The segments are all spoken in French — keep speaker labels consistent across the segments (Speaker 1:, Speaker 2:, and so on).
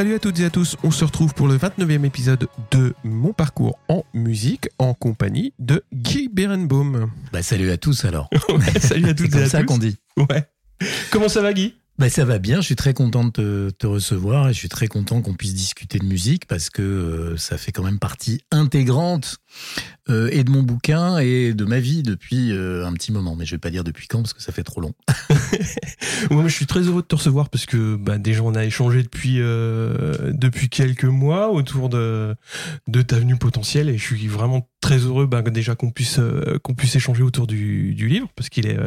Speaker 1: Salut à toutes et à tous, on se retrouve pour le 29e épisode de Mon parcours en musique en compagnie de Guy Berenbaum.
Speaker 2: Bah salut à tous alors.
Speaker 1: Ouais, salut à toutes
Speaker 2: C'est comme
Speaker 1: à
Speaker 2: ça
Speaker 1: tous.
Speaker 2: qu'on dit.
Speaker 1: Ouais. Comment ça va Guy?
Speaker 2: Bah ça va bien, je suis très content de te, te recevoir et je suis très content qu'on puisse discuter de musique parce que euh, ça fait quand même partie intégrante euh, et de mon bouquin et de ma vie depuis euh, un petit moment. Mais je vais pas dire depuis quand parce que ça fait trop long.
Speaker 1: Moi, je suis très heureux de te recevoir parce que bah, déjà on a échangé depuis euh, depuis quelques mois autour de de ta venue potentielle et je suis vraiment très heureux bah, déjà qu'on puisse qu'on puisse échanger autour du, du livre parce qu'il est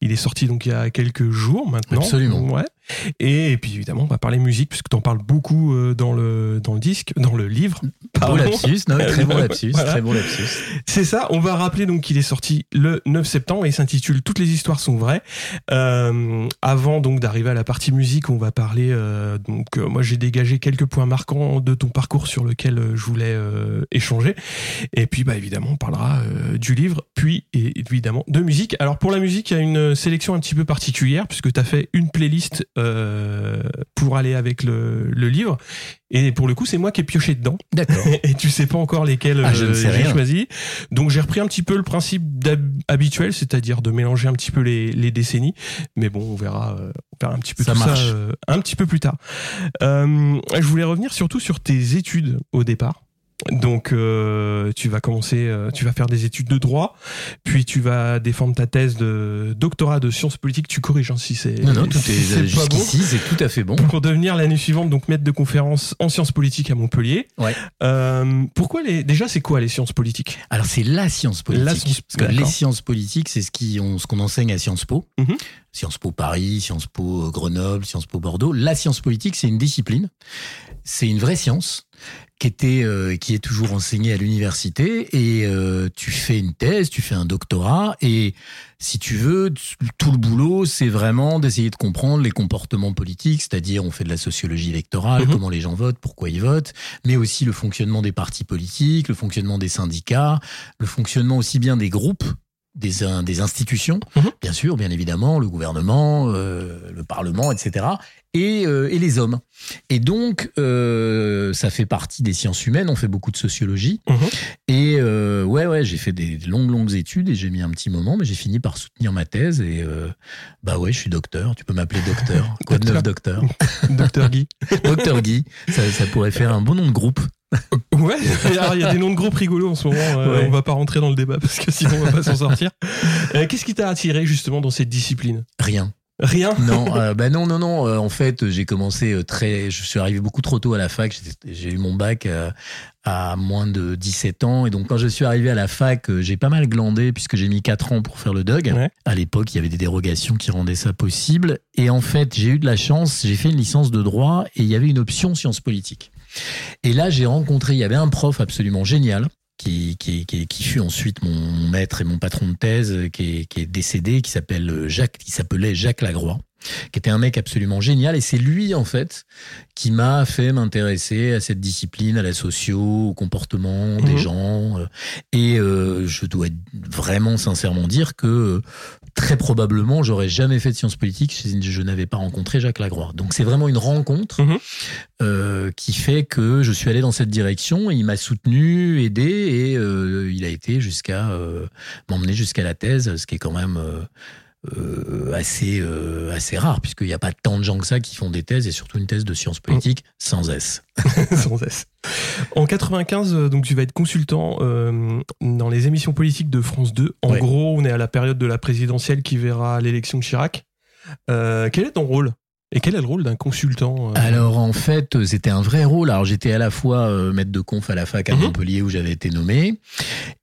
Speaker 1: il est sorti donc il y a quelques jours maintenant.
Speaker 2: Absolument.
Speaker 1: Ouais. Et, puis évidemment on va parler musique puisque tu en parles beaucoup euh, dans le dans le disque dans le livre. Pardon.
Speaker 2: lapsus, non, très bon lapsus,
Speaker 1: Voilà.
Speaker 2: très bon lapsus.
Speaker 1: C'est ça, on va rappeler donc qu'il est sorti le 9 septembre et il s'intitule Toutes les histoires sont vraies. Euh, avant donc d'arriver à la partie musique, on va parler euh, donc euh, moi j'ai dégagé quelques points marquants de ton parcours sur lequel euh, je voulais euh, échanger et puis bah évidemment on parlera du livre puis et, évidemment de musique. Alors pour la musique, il y a une sélection un petit peu particulière puisque tu as fait une playlist euh, pour aller avec le, le livre et pour le coup, c'est moi qui ai pioché dedans
Speaker 2: D'accord.
Speaker 1: et tu sais pas encore lesquels
Speaker 2: Ah,
Speaker 1: euh, j'ai
Speaker 2: rien.
Speaker 1: choisi. Donc j'ai repris un petit peu le principe habituel, c'est-à-dire de mélanger un petit peu les, les décennies. Mais bon, on verra, euh, on verra un petit peu
Speaker 2: Ça
Speaker 1: tout
Speaker 2: marche.
Speaker 1: ça euh, un petit peu plus tard. Je voulais revenir surtout sur tes études au départ. Donc euh, tu vas commencer, euh, tu vas faire des études de droit, puis tu vas défendre ta thèse de doctorat de sciences politiques. Tu corriges hein, si c'est
Speaker 2: Non, non, tout
Speaker 1: si
Speaker 2: est,
Speaker 1: pas bon
Speaker 2: c'est tout à fait bon.
Speaker 1: pour devenir l'année suivante donc maître de conférence en sciences politiques à Montpellier.
Speaker 2: Ouais.
Speaker 1: Euh, pourquoi les déjà c'est quoi les sciences politiques?
Speaker 2: Alors c'est la science politique.
Speaker 1: La science-
Speaker 2: parce que les sciences politiques, c'est ce qui on- ce qu'on enseigne à Sciences Po.
Speaker 1: Mhm.
Speaker 2: Sciences Po Paris, Sciences Po Grenoble, Sciences Po Bordeaux. La science politique, c'est une discipline. C'est une vraie science qui était euh, qui est toujours enseignée à l'université et euh, tu fais une thèse, tu fais un doctorat et si tu veux tout le boulot c'est vraiment d'essayer de comprendre les comportements politiques, c'est-à-dire on fait de la sociologie électorale,
Speaker 1: Mhm.
Speaker 2: comment les gens votent, pourquoi ils votent, mais aussi le fonctionnement des partis politiques, le fonctionnement des syndicats, le fonctionnement aussi bien des groupes, des, des institutions,
Speaker 1: Mhm.
Speaker 2: bien sûr, bien évidemment, le gouvernement, euh, le parlement, etc., et, euh, et les hommes. Et donc, euh, ça fait partie des sciences humaines, on fait beaucoup de sociologie,
Speaker 1: Mhm.
Speaker 2: et ouais, ouais, j'ai fait des longues, longues études, et j'ai mis un petit moment, mais j'ai fini par soutenir ma thèse, et bah ouais, je suis docteur, tu peux m'appeler docteur, quoi de neuf docteur?
Speaker 1: Docteur Guy
Speaker 2: Docteur Guy, ça, ça pourrait faire un bon nom de groupe.
Speaker 1: Ouais. Alors il y a des noms de groupes rigolos en ce moment. euh,
Speaker 2: Ouais.
Speaker 1: On va pas rentrer dans le débat parce que sinon on va pas s'en sortir. Euh, Qu'est-ce qui t'a attiré justement dans cette discipline?
Speaker 2: Rien.
Speaker 1: Rien?
Speaker 2: Non, euh, bah non, non, non. euh, en fait, j'ai commencé euh, très. Je suis arrivé beaucoup trop tôt à la fac. J'ai eu mon bac euh, à moins de 17 ans. Et donc, quand je suis arrivé à la fac, j'ai pas mal glandé puisque j'ai mis 4 ans pour faire le DUG.
Speaker 1: Ouais.
Speaker 2: À l'époque, il y avait des dérogations qui rendaient ça possible. Et en fait, j'ai eu de la chance. J'ai fait une licence de droit et il y avait une option sciences politiques. Et là, j'ai rencontré. Il y avait un prof absolument génial. Qui, qui, qui, qui fut ensuite mon, maître et mon patron de thèse, qui est, décédé, qui s'appelle euh, Jacques, qui s'appelait Jacques Lagroix qui était un mec absolument génial. Et c'est lui, en fait, qui m'a fait m'intéresser à cette discipline, à la socio, au comportement des
Speaker 1: Mhm.
Speaker 2: gens. Et euh, je dois vraiment sincèrement dire que très probablement, j'aurais jamais fait de sciences politiques si je n'avais pas rencontré Jacques Lagroix. Donc c'est vraiment une rencontre
Speaker 1: Mhm.
Speaker 2: euh, qui fait que je suis allé dans cette direction. Il m'a soutenu, aidé, et euh, il a été jusqu'à euh, m'emmener jusqu'à la thèse, ce qui est quand même euh, assez euh, assez rare puisqu'il n'y a pas tant de gens que ça qui font des thèses et surtout une thèse de sciences politiques sans S.
Speaker 1: Sans. En 95, euh, donc tu vas être consultant euh, dans les émissions politiques de France 2. En
Speaker 2: Ouais.
Speaker 1: gros, on est à la période de la présidentielle qui verra l'élection de Chirac. Quel est ton rôle? Et quel est le rôle d'un consultant euh,
Speaker 2: Alors en fait, euh, c'était un vrai rôle. Alors j'étais à la fois euh, maître de conf à la fac à
Speaker 1: Mhm.
Speaker 2: Montpellier où j'avais été nommé,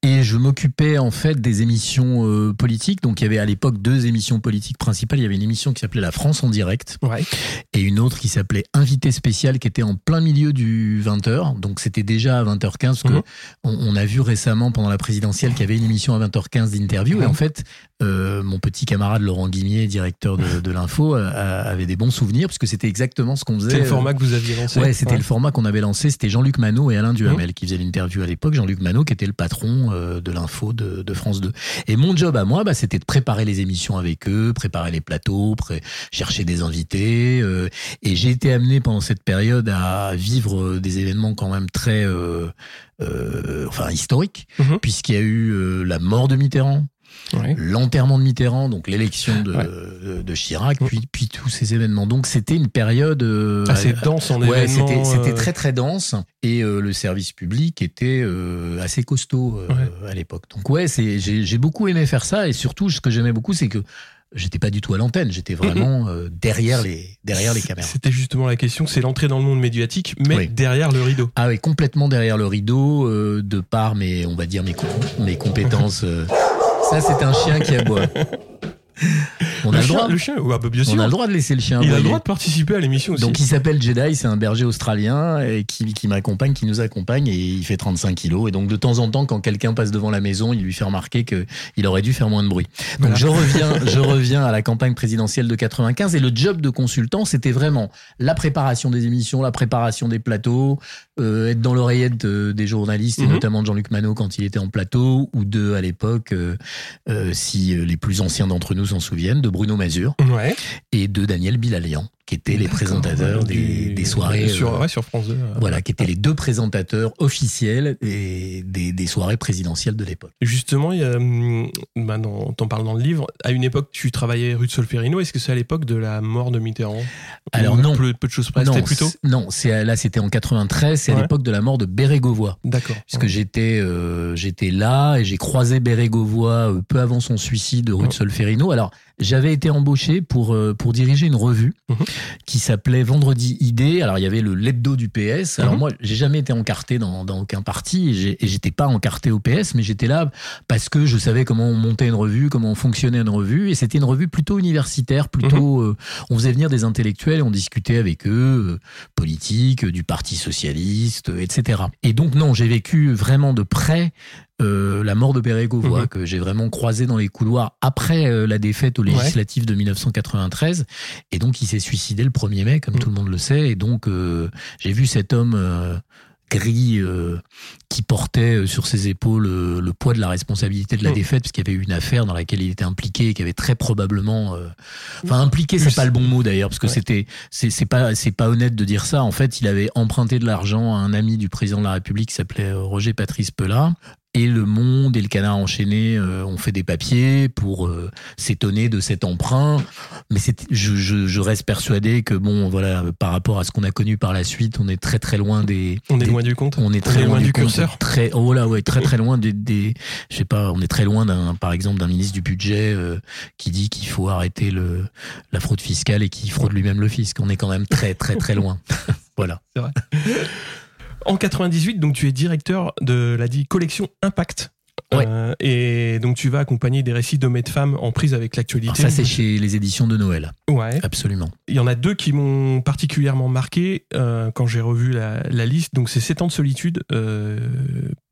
Speaker 2: et je m'occupais en fait des émissions euh, politiques. Donc il y avait à l'époque deux émissions politiques principales. Il y avait une émission qui s'appelait La France en direct
Speaker 1: Ouais.
Speaker 2: et une autre qui s'appelait Invité spécial qui était en plein milieu du 20h. Donc c'était déjà à 20h15 parce que
Speaker 1: Mhm.
Speaker 2: on, on a vu récemment pendant la présidentielle qu'il y avait une émission à 20h15 d'interview et
Speaker 1: Mhm.
Speaker 2: en fait euh, mon petit camarade Laurent Guimier, directeur de, de l'info, avait des bons souvenirs puisque c'était exactement ce qu'on faisait.
Speaker 1: C'était le format que vous aviez lancé.
Speaker 2: Ouais, c'était le format qu'on avait lancé. C'était Jean-Luc Manot et Alain Duhamel mmh. qui faisaient l'interview à l'époque. Jean-Luc Manot qui était le patron de l'info de, de, France 2. Et mon job à moi, bah, c'était de préparer les émissions avec eux, préparer les plateaux, chercher des invités. et j'ai été amené pendant cette période à vivre des événements quand même très euh, enfin historique, mhm. puisqu'il y a eu euh, la mort de Mitterrand, l'enterrement de Mitterrand, donc l'élection de, de, Chirac, puis, puis tous ces événements. Donc c'était une période euh,
Speaker 1: assez dense en ouais,
Speaker 2: C'était, c'était très très dense et le service public était assez costaud à l'époque. Donc ouais, c'est, j'ai, j'ai beaucoup aimé faire ça et surtout ce que j'aimais beaucoup, c'est que j'étais pas du tout à l'antenne, j'étais vraiment euh, derrière les derrière les caméras.
Speaker 1: C'était justement la question, c'est l'entrée dans le monde médiatique, mais derrière le rideau.
Speaker 2: Ah oui, complètement derrière le rideau, euh, de par mes, on va dire mes mes compétences. Euh. Ça, c'est un chien qui aboie.
Speaker 1: On a le, droit. Le chien, On a
Speaker 2: le droit de laisser le chien.
Speaker 1: Il a le droit de participer à l'émission aussi.
Speaker 2: Donc il s'appelle Jedi, c'est un berger australien et qui, qui m'accompagne, qui nous accompagne et il fait 35 kilos. Et donc de temps en temps, quand quelqu'un passe devant la maison, il lui fait remarquer qu'il aurait dû faire moins de bruit. Donc je reviens, je reviens à la campagne présidentielle de 95 et le job de consultant, c'était vraiment la préparation des émissions, la préparation des plateaux, euh, être dans l'oreillette des journalistes et mhm. notamment de Jean-Luc Manot quand il était en plateau ou de à l'époque, euh, euh, si les plus anciens d'entre nous s'en souviennent, de Bruno Mazur et de Daniel Bilalian qui étaient les présentateurs des, des, soirées
Speaker 1: sur, euh, ouais, sur France 2. Euh.
Speaker 2: Voilà, qui étaient les deux présentateurs officiels des, des, des soirées présidentielles de l'époque.
Speaker 1: Justement, il y a, hum, bah t'en parles dans le livre. À une époque, tu travaillais rue de Solferino. Est-ce que c'est à l'époque de la mort de Mitterrand?
Speaker 2: Alors non,
Speaker 1: peu, peu, de choses près.
Speaker 2: Non,
Speaker 1: plutôt?
Speaker 2: Non, c'est là, c'était en 93. C'est à l'époque de la mort de Bérégovoy.
Speaker 1: D'accord.
Speaker 2: Puisque j'étais euh, j'étais là et j'ai croisé Bérégovoy peu avant son suicide rue de Solferino. Alors j'avais été embauché pour pour diriger une revue. Mhm qui s'appelait Vendredi Idée. Alors il y avait le lebdo du PS. Alors mhm. moi, j'ai jamais été encarté dans, dans aucun parti et j'étais pas encarté au PS, mais j'étais là parce que je savais comment on montait une revue, comment on fonctionnait une revue et c'était une revue plutôt universitaire, plutôt mhm. euh, on faisait venir des intellectuels, on discutait avec eux euh, politique, du Parti socialiste, etc. Et donc non, j'ai vécu vraiment de près euh, la mort de Bérégovoy, mhm. que j'ai vraiment croisé dans les couloirs après euh, la défaite aux législatives de 1993. Et donc, il s'est suicidé le 1er mai, comme mhm. tout le monde le sait. Et donc, euh, j'ai vu cet homme gris qui portait sur ses épaules le poids de la responsabilité de la mhm. défaite parce qu'il y avait eu une affaire dans laquelle il était impliqué et qui avait très probablement enfin impliqué c'est pas le bon mot d'ailleurs parce que c'était c'est pas c'est pas honnête de dire ça en fait il avait emprunté de l'argent à un ami du président de la République qui s'appelait Roger Patrice Pellat et Le Monde et le Canard enchaîné euh, ont fait des papiers pour euh, s'étonner de cet emprunt. Mais je, je, je, reste persuadé que bon, voilà, par rapport à ce qu'on a connu par la suite, on est très très loin des.
Speaker 1: On est loin du compte.
Speaker 2: On est très loin, du, curseur. Très, oh là, ouais, très très loin des, des je sais pas, on est très loin d'un, par exemple, d'un ministre du budget euh, qui dit qu'il faut arrêter le la fraude fiscale et qui fraude lui-même le fisc. On est quand même très très très loin. voilà.
Speaker 1: C'est vrai. En 98, donc tu es directeur de la dit collection Impact. Euh, et donc tu vas accompagner des récits d'hommes et de femmes en prise avec l'actualité.
Speaker 2: Ça c'est chez les éditions de Noël.
Speaker 1: Ouais.
Speaker 2: Absolument.
Speaker 1: Il y en a deux qui m'ont particulièrement marqué euh, quand j'ai revu la, liste. Donc c'est Sept ans de solitude euh,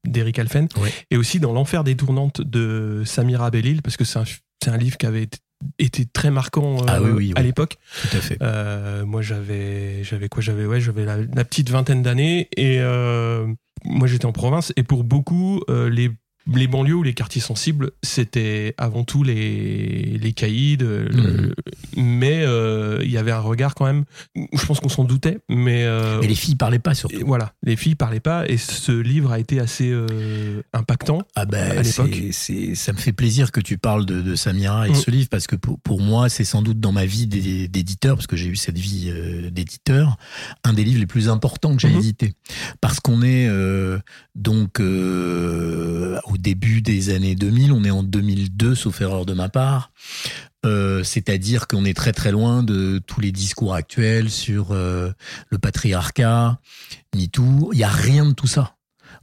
Speaker 1: d'Eric Alphen et aussi dans l'enfer des tournantes de Samira Bellil parce que c'est un, un livre qui avait été était très marquant
Speaker 2: ah euh,
Speaker 1: à l'époque.
Speaker 2: Tout à fait.
Speaker 1: Euh, moi, j'avais, j'avais quoi? J'avais ouais, j'avais la, petite vingtaine d'années et euh, moi, j'étais en province et pour beaucoup, les les banlieues ou les quartiers sensibles, c'était avant tout les, les caïds, mhm. mais euh, il y avait un regard quand même, je pense qu'on s'en doutait, mais...
Speaker 2: Euh, et les filles parlaient pas surtout.
Speaker 1: Voilà, les filles parlaient pas, et ce livre a été assez euh, impactant
Speaker 2: ah ben, à l'époque. Ça me fait plaisir que tu parles de, de Samira et de mm. ce livre, parce que pour, pour moi, c'est sans doute dans ma vie d'éditeur, parce que j'ai eu cette vie d'éditeur, un des livres les plus importants que j'ai mm-hmm. édité. Parce qu'on est donc au début des années 2000, on est en 2002, sauf erreur de ma part. Euh, c'est-à-dire qu'on est très très loin de tous les discours actuels sur euh, le patriarcat, ni tout. Il y a rien de tout ça.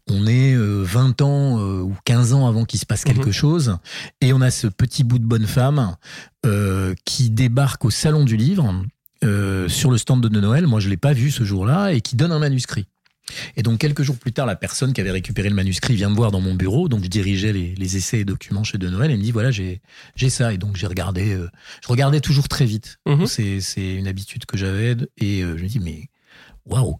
Speaker 2: On est 20 euh, ans ou 15 ans avant qu'il se passe quelque mhm. chose, et on a ce petit bout de bonne femme qui débarque au salon du livre sur le stand de Noël. Moi, je l'ai pas vu ce jour-là, et qui donne un manuscrit. Et donc quelques jours plus tard, la personne qui avait récupéré le manuscrit vient me voir dans mon bureau. Donc je dirigeais les, les essais et documents chez De Noël et me dit voilà j'ai ça. Et donc j'ai regardé, euh, je regardais toujours très vite.
Speaker 1: Mhm.
Speaker 2: C'est c'est une habitude que j'avais et euh, je me dis mais waouh.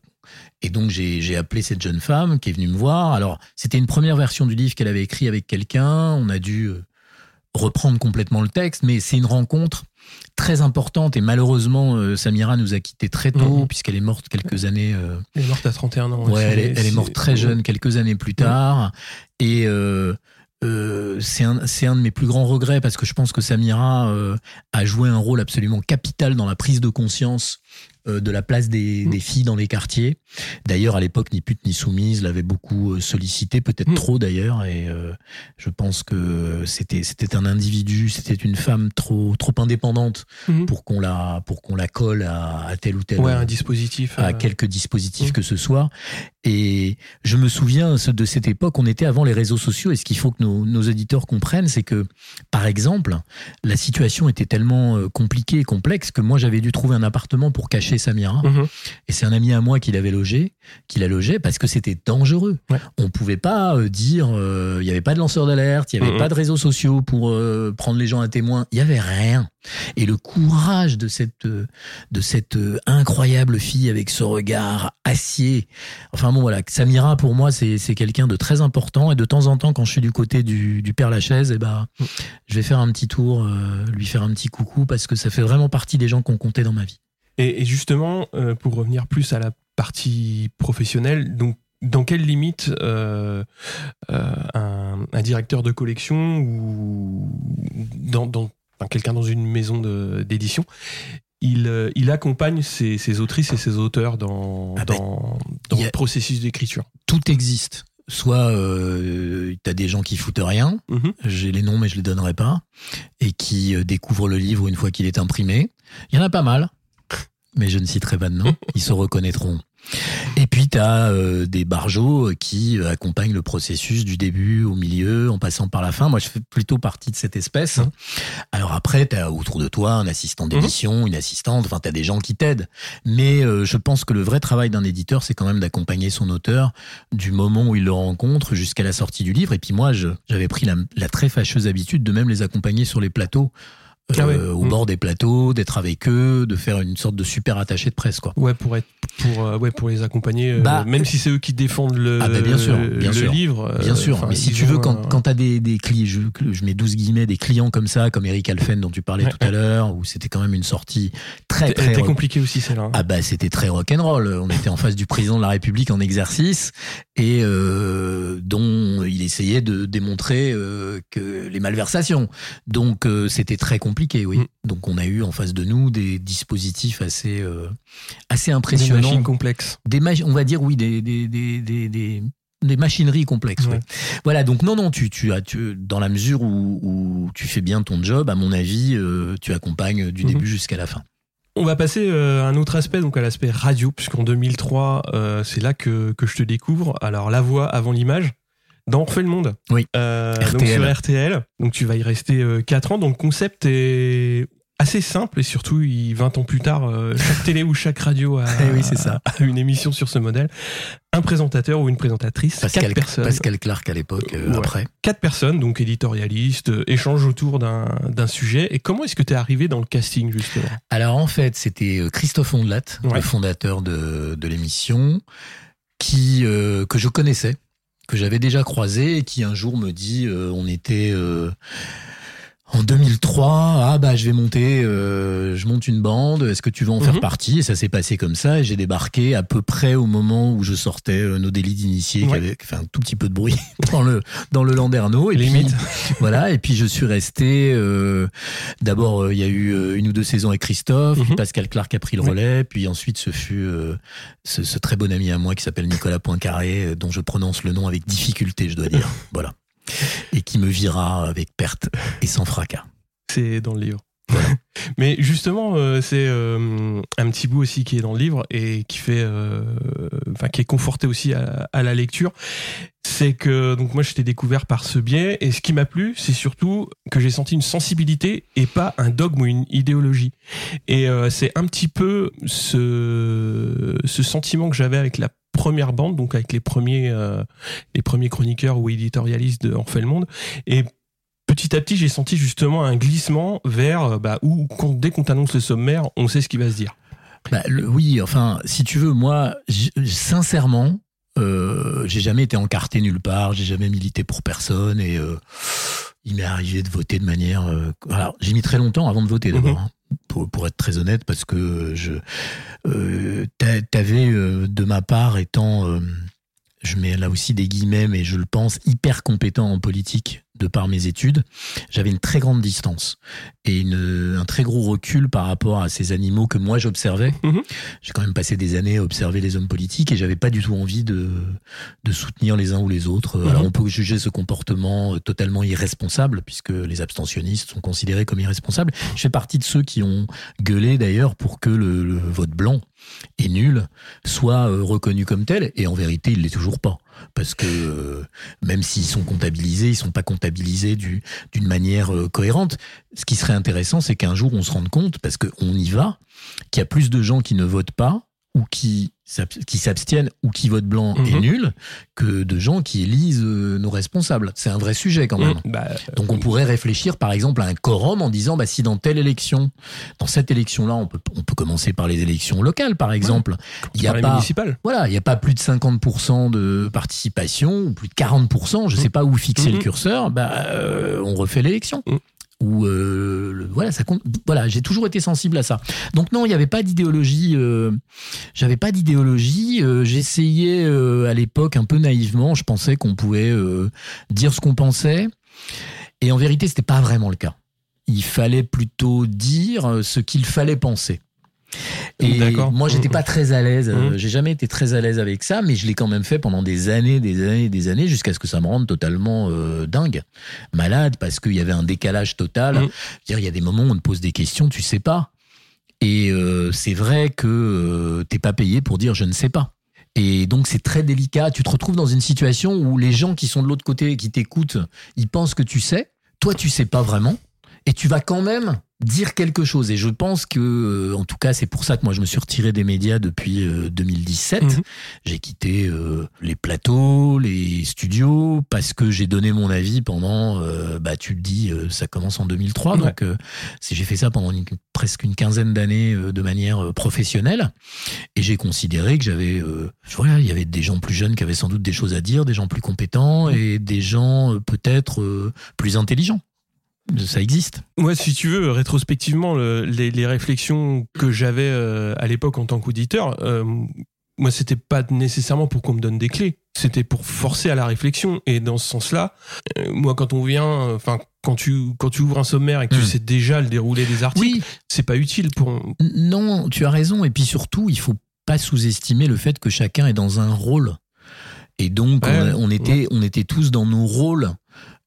Speaker 2: Et donc j'ai j'ai appelé cette jeune femme qui est venue me voir. Alors c'était une première version du livre qu'elle avait écrit avec quelqu'un. On a dû euh, reprendre complètement le texte, mais c'est une rencontre très importante et malheureusement euh, Samira nous a quittés très tôt
Speaker 1: Mhm.
Speaker 2: puisqu'elle est morte quelques années euh,
Speaker 1: Elle est morte à 31 ans.
Speaker 2: Ouais, elle est, elle est
Speaker 1: c'est-
Speaker 2: morte très jeune, quelques années plus tard. Et euh, c'est un, un de mes plus grands regrets parce que je pense que Samira a joué un rôle absolument capital dans la prise de conscience de la place des,
Speaker 1: Mm.
Speaker 2: des filles dans les quartiers. D'ailleurs, à l'époque, ni pute ni soumise l'avait beaucoup euh, sollicité, peut-être
Speaker 1: Mm.
Speaker 2: trop d'ailleurs. Et euh, je pense que c'était c'était un individu, c'était une femme trop trop indépendante
Speaker 1: Mhm.
Speaker 2: pour qu'on la pour qu'on la colle à, à tel ou tel
Speaker 1: Ouais, un dispositif.
Speaker 2: à
Speaker 1: euh,
Speaker 2: quelques dispositifs
Speaker 1: Mm.
Speaker 2: que ce soit. Et je me souviens de cette époque, on était avant les réseaux sociaux, et ce qu'il faut que nos, nos éditeurs comprennent, c'est que, par exemple, la situation était tellement euh, compliquée et complexe que moi j'avais dû trouver un appartement pour cacher Samira.
Speaker 1: mhm.
Speaker 2: Et c'est un ami à moi qui l'avait logé, qui l'a logé parce que c'était dangereux.
Speaker 1: Ouais.
Speaker 2: On pouvait pas euh, dire, euh, il y avait pas de lanceur d'alerte, il y avait
Speaker 1: Mhm.
Speaker 2: pas de réseaux sociaux pour euh, prendre les gens à témoin, il y avait rien. Et le courage de cette de cette incroyable fille avec ce regard acier. Enfin bon voilà, Samira pour moi c'est quelqu'un de très important et de temps en temps quand je suis du côté du du père Lachaise, eh ben
Speaker 1: Mhm.
Speaker 2: je vais faire un petit tour, euh, lui faire un petit coucou parce que ça fait vraiment partie des gens qu'on comptait dans ma vie.
Speaker 1: Et, et justement, euh, pour revenir plus à la partie professionnelle, donc dans quelle limite euh, euh, un, un directeur de collection ou dans, dans- enfin, quelqu'un dans une maison d'édition, il, euh, il accompagne ses, ses autrices et ses auteurs dans,
Speaker 2: Ah ben,
Speaker 1: dans, dans le processus d'écriture?
Speaker 2: Tout existe. Soit euh, t'as des gens qui foutent rien,
Speaker 1: Mhm.
Speaker 2: j'ai les noms mais je les donnerai pas, et qui euh, découvrent le livre une fois qu'il est imprimé. Il y en a pas mal, mais je ne citerai pas de nom, ils se reconnaîtront. Et puis t'as euh, des barjots qui euh, accompagnent le processus du début au milieu, en passant par la fin. Moi, je fais plutôt partie de cette espèce.
Speaker 1: Mhm.
Speaker 2: Alors après, t'as autour de toi un assistant d'édition, une assistante. Enfin, t'as des gens qui t'aident. Mais euh, je pense que le vrai travail d'un éditeur, c'est quand même d'accompagner son auteur du moment où il le rencontre jusqu'à la sortie du livre. Et puis moi, j'avais pris la, la très fâcheuse habitude de même les accompagner sur les plateaux,
Speaker 1: Ah ouais.
Speaker 2: au
Speaker 1: Mm.
Speaker 2: bord des plateaux, d'être avec eux, de faire une sorte de super attaché de presse, quoi.
Speaker 1: Ouais, pour être pour euh, ouais pour les accompagner, euh,
Speaker 2: Bah,
Speaker 1: même si c'est eux qui défendent le,
Speaker 2: Ah bah, bien sûr, bien
Speaker 1: le
Speaker 2: sûr.
Speaker 1: livre. euh,
Speaker 2: Bien sûr, mais si tu veux, quand, quand tu as des, des clients, je, je mets 12 guillemets, des clients comme ça, comme Eric Alphen dont tu parlais
Speaker 1: Ouais,
Speaker 2: tout à l'heure, où c'était quand même une sortie très, très...
Speaker 1: était compliquée aussi celle-là. hein.
Speaker 2: Ah bah c'était très rock'n'roll. On était en face du président de la République en exercice et euh, dont il essayait de démontrer euh, que les malversations. Donc euh, c'était très compliqué, oui.
Speaker 1: Mm.
Speaker 2: Donc on a eu en face de nous des dispositifs assez euh, assez
Speaker 1: Des
Speaker 2: impressionnants
Speaker 1: machines complexes.
Speaker 2: des mach- on va dire oui des des des des, des, des machineries complexes.
Speaker 1: Ouais.
Speaker 2: ouais. Voilà donc non non tu tu as tu dans la mesure où, où tu fais bien ton job à mon avis euh, tu accompagnes du
Speaker 1: Mhm.
Speaker 2: début jusqu'à la fin.
Speaker 1: On va passer euh, à un autre aspect, donc à l'aspect radio, puisqu'en 2003, euh, c'est là que, que je te découvre. Alors, la voix avant l'image, dans On refait le monde.
Speaker 2: Oui.
Speaker 1: Euh, donc
Speaker 2: RTL.
Speaker 1: sur RTL. Donc tu vas y rester 4 ans. Donc le concept est assez simple et surtout, il, 20 ans plus tard, euh, chaque télé ou chaque radio a,
Speaker 2: Eh oui, c'est ça.
Speaker 1: a une émission sur ce modèle. Un présentateur ou une présentatrice,
Speaker 2: Pascal
Speaker 1: quatre personnes.
Speaker 2: Pascal Clark à l'époque euh,
Speaker 1: Ouais.
Speaker 2: après.
Speaker 1: Quatre personnes, donc éditorialistes, euh, échangent autour d'un sujet. Et comment est-ce que tu es arrivé dans le casting, justement?
Speaker 2: Alors en fait, c'était euh, Christophe Ondelat,
Speaker 1: Ouais.
Speaker 2: le fondateur de, de l'émission, qui euh, que je connaissais, que j'avais déjà croisé, et qui un jour me dit, euh, on était euh, en 2003, ah bah je vais monter, euh, je monte une bande, est-ce que tu veux en
Speaker 1: Mhm.
Speaker 2: faire partie? Et ça s'est passé comme ça, et j'ai débarqué à peu près au moment où je sortais euh, nos délits d'initiés, qui
Speaker 1: Ouais.
Speaker 2: avaient fait un tout petit peu de bruit dans le dans le Landerneau. Et puis,
Speaker 1: Limite.
Speaker 2: voilà, et puis je suis resté. euh, D'abord, euh, il y a eu euh, une ou deux saisons avec Christophe, puis
Speaker 1: Mhm.
Speaker 2: Pascal Clark a pris le
Speaker 1: Oui.
Speaker 2: relais, puis ensuite ce fut euh, ce, ce très bon ami à moi qui s'appelle Nicolas Poincaré, dont je prononce le nom avec difficulté, je dois dire. voilà. Et qui me vira avec perte et sans fracas.
Speaker 1: C'est dans le livre. Mais justement, euh, c'est euh, un petit bout aussi qui est dans le livre et qui fait, euh, enfin, qui est conforté aussi à, à la lecture. C'est que donc moi je t'ai découvert par ce biais et ce qui m'a plu, c'est surtout que j'ai senti une sensibilité et pas un dogme ou une idéologie. Et c'est un petit peu ce ce sentiment que j'avais avec la première bande, donc avec les premiers, euh, les premiers chroniqueurs ou éditorialistes de On fait le monde. Et petit à petit, j'ai senti justement un glissement vers euh, bah, où quand, dès qu'on t'annonce le sommaire, on sait ce qui va se dire.
Speaker 2: Bah, oui, enfin, si tu veux, moi, sincèrement, euh, j'ai jamais été encarté nulle part, j'ai jamais milité pour personne et euh, il m'est arrivé de voter de manière. euh, alors, j'ai mis très longtemps avant de voter d'abord. hein, Pour, pour être très honnête, parce que je, euh, t'a- t'avais euh, de ma part étant, euh, je mets là aussi des guillemets, mais je le pense hyper compétent en politique de par mes études, j'avais une très grande distance et une, un très gros recul par rapport à ces animaux que moi j'observais.
Speaker 1: Mhm.
Speaker 2: J'ai quand même passé des années à observer les hommes politiques et j'avais pas du tout envie de, de soutenir les uns ou les autres.
Speaker 1: Mhm.
Speaker 2: Alors on peut juger ce comportement euh, totalement irresponsable puisque les abstentionnistes sont considérés comme irresponsables. Je fais partie de ceux qui ont gueulé d'ailleurs pour que le, le vote blanc et nul soit euh, reconnu comme tel et en vérité il l'est toujours pas parce que euh, même s'ils sont comptabilisés, ils sont pas comptabilisés du- d'une manière euh, cohérente. Ce qui serait intéressant, c'est qu'un jour on se rende compte, parce qu'on y va, qu'il y a plus de gens qui ne votent pas ou qui qui s'abstiennent ou qui votent blanc et
Speaker 1: Mhm.
Speaker 2: nul que de gens qui élisent euh, nos responsables. C'est un vrai sujet quand même.
Speaker 1: Mmh, bah,
Speaker 2: Donc on pourrait réfléchir par exemple à un quorum en disant bah si dans telle élection, dans cette élection-là, on peut on peut commencer par les élections locales par exemple. Il y a pas voilà, il n'y a pas plus de 50% de participation ou plus de 40%, je sais pas où fixer le
Speaker 1: Mhm.
Speaker 2: curseur, bah euh, on refait l'élection. Ou euh, voilà, ça compte. Voilà, j'ai toujours été sensible à ça. Donc non, il n'y avait pas d'idéologie. euh, J'avais pas d'idéologie. euh, J'essayais à l'époque un peu naïvement. Je pensais qu'on pouvait dire ce qu'on pensait, et en vérité, c'était pas vraiment le cas. Il fallait plutôt dire ce qu'il fallait penser. Et moi, j'étais
Speaker 1: Mhm.
Speaker 2: pas très à l'aise. euh,
Speaker 1: Mhm.
Speaker 2: J'ai jamais été très à l'aise avec ça, mais je l'ai quand même fait pendant des années, des années, des années, jusqu'à ce que ça me rende totalement euh, dingue, malade, parce qu'il y avait un décalage total. Dire, il y a des moments où on te pose des questions, tu sais pas. Et euh, c'est vrai que euh, t'es pas payé pour dire je ne sais pas. Et donc c'est très délicat. Tu te retrouves dans une situation où les gens qui sont de l'autre côté et qui t'écoutent, ils pensent que tu sais. Toi, tu sais pas vraiment. Et tu vas quand même dire quelque chose. Et je pense que, euh, en tout cas, c'est pour ça que moi je me suis retiré des médias depuis euh, 2017.
Speaker 1: Mhm.
Speaker 2: J'ai quitté euh, les plateaux, les studios, parce que j'ai donné mon avis pendant, euh, bah tu le dis, euh, ça commence en 2003.
Speaker 1: Ouais.
Speaker 2: Donc euh, j'ai fait ça pendant une- presque une quinzaine d'années euh, de manière euh, professionnelle. Et j'ai considéré que j'avais, euh, voilà, il y avait des gens plus jeunes qui avaient sans doute des choses à dire, des gens plus compétents et des gens euh, peut-être euh, plus intelligents. Ça existe.
Speaker 1: Ouais, si tu veux, rétrospectivement, le- les, les réflexions que j'avais euh, à l'époque en tant qu'auditeur, euh, moi, c'était pas nécessairement pour qu'on me donne des clés. C'était pour forcer à la réflexion. Et dans ce sens-là, euh, moi, quand on vient, euh, enfin, quand tu quand tu ouvres un sommaire et que tu
Speaker 2: Mm.
Speaker 1: sais déjà le déroulé des articles,
Speaker 2: Oui,
Speaker 1: c'est pas utile pour.
Speaker 2: Non, tu as raison. Et puis surtout, il faut pas sous-estimer le fait que chacun est dans un rôle. Et donc,
Speaker 1: Ouais,
Speaker 2: on, a- on était, on était tous dans nos rôles.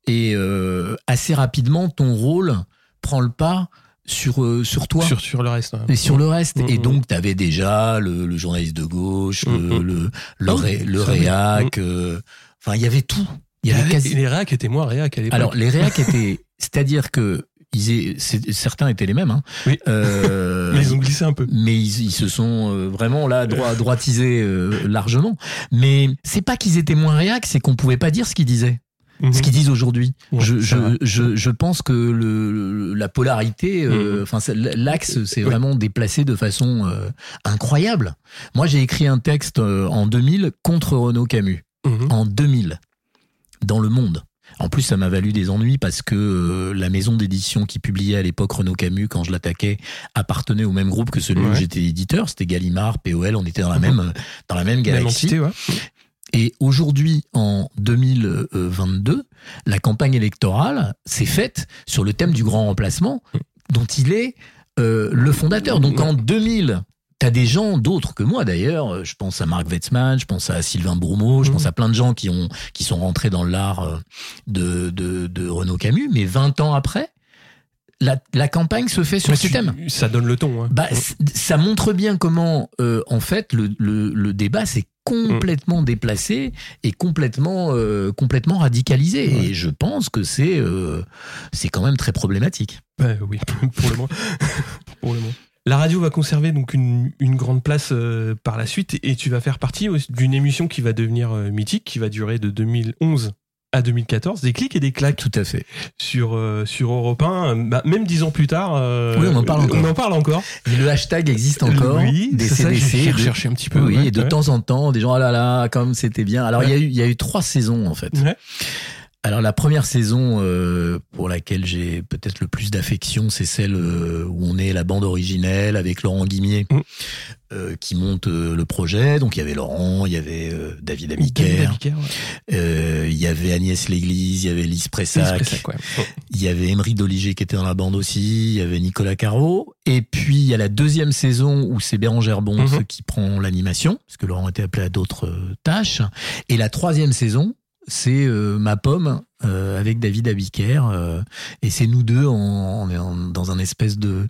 Speaker 2: Et euh, assez rapidement, ton rôle prend le pas sur, euh, sur toi.
Speaker 1: Sur, sur le reste.
Speaker 2: Et sur le reste.
Speaker 1: Mhm.
Speaker 2: Et donc, tu avais déjà le, le journaliste de gauche, le, le, le,
Speaker 1: Ah,
Speaker 2: ré- le réac. euh, Enfin, il y avait tout. Il y avait
Speaker 1: Et
Speaker 2: quasi...
Speaker 1: les réacs étaient moins réacs à l'époque.
Speaker 2: Alors, les réacs étaient. C'est-à-dire que. Ils certains étaient les mêmes. Hein.
Speaker 1: Oui.
Speaker 2: Euh,
Speaker 1: mais ils ont glissé un peu.
Speaker 2: mais ils, ils se sont vraiment là droit, droitisés largement. Mais c'est pas qu'ils étaient moins réacs, c'est qu'on pouvait pas dire ce qu'ils disaient,
Speaker 1: Mhm.
Speaker 2: ce qu'ils disent aujourd'hui.
Speaker 1: Ouais,
Speaker 2: je,
Speaker 1: c'est
Speaker 2: je,
Speaker 1: vrai.
Speaker 2: je, je pense que le, la polarité, euh,
Speaker 1: Mhm.
Speaker 2: enfin c'est- l'axe, s'est
Speaker 1: Oui.
Speaker 2: vraiment déplacé de façon euh, incroyable. Moi, j'ai écrit un texte euh, en 2000 contre Renaud Camus
Speaker 1: Mhm.
Speaker 2: en 2000 dans Le Monde. En plus, ça m'a valu des ennuis parce que euh, la maison d'édition qui publiait à l'époque Renaud Camus, quand je l'attaquais, appartenait au même groupe que celui où j'étais éditeur. C'était Gallimard, POL, on était dans la même, dans la même
Speaker 1: Même
Speaker 2: galaxie.
Speaker 1: entité, ouais.
Speaker 2: Et aujourd'hui, en 2022, la campagne électorale s'est faite sur le thème du grand remplacement, dont il est euh, le fondateur. Donc en 2000, T'as des gens, d'autres que moi d'ailleurs, je pense à Marc Wetzmann, je pense à Sylvain Bourmeau, je pense à plein de gens qui ont qui sont rentrés dans l'art euh, de, de, de Renaud Camus, mais 20 ans après, la, la campagne se fait sur
Speaker 1: Mais
Speaker 2: ce
Speaker 1: tu-
Speaker 2: thème.
Speaker 1: Ça donne le ton. hein.
Speaker 2: Bah, ça montre bien comment, euh, en fait, le, le, le débat s'est complètement déplacé et complètement, euh, complètement radicalisé.
Speaker 1: Ouais.
Speaker 2: Et je pense que c'est, euh, c'est quand même très problématique.
Speaker 1: Ouais, oui, pour le moins. pour le moins. La radio va conserver donc une, une grande place euh, par la suite et tu vas faire partie d'une émission qui va devenir euh, mythique, qui va durer de 2011 à 2014, des clics et des claques
Speaker 2: Tout à fait.
Speaker 1: sur euh, sur Europe 1, bah, même dix ans plus tard. euh,
Speaker 2: Oui, on en parle encore.
Speaker 1: On en parle encore.
Speaker 2: Et le hashtag existe encore.
Speaker 1: Oui,
Speaker 2: des CDC. de-
Speaker 1: recherché un petit peu.
Speaker 2: Oui,
Speaker 1: ouais,
Speaker 2: et de
Speaker 1: ouais.
Speaker 2: temps en temps, des gens, ah là là, comme c'était bien. Alors, il y a eu, il y a eu trois saisons, en fait. Alors la première saison euh, pour laquelle j'ai peut-être le plus d'affection, c'est celle euh, où on est la bande originelle avec Laurent Guimier
Speaker 1: Mm.
Speaker 2: euh, qui monte euh, le projet. Donc il y avait Laurent, il y avait euh, David Amicaire,
Speaker 1: ouais.
Speaker 2: euh, il y avait Agnès Léglise, il y avait Lise Pressac, il y avait Emery Doliger qui était dans la bande aussi, il y avait Nicolas Caro. Et puis il y a la deuxième saison où c'est Bérangère Bonte
Speaker 1: Mhm.
Speaker 2: qui prend l'animation, parce que Laurent était appelé à d'autres tâches. Et la troisième saison, c'est euh, Ma Pomme euh, avec David Abiker. euh, et c'est nous deux, on est en- dans un espèce de,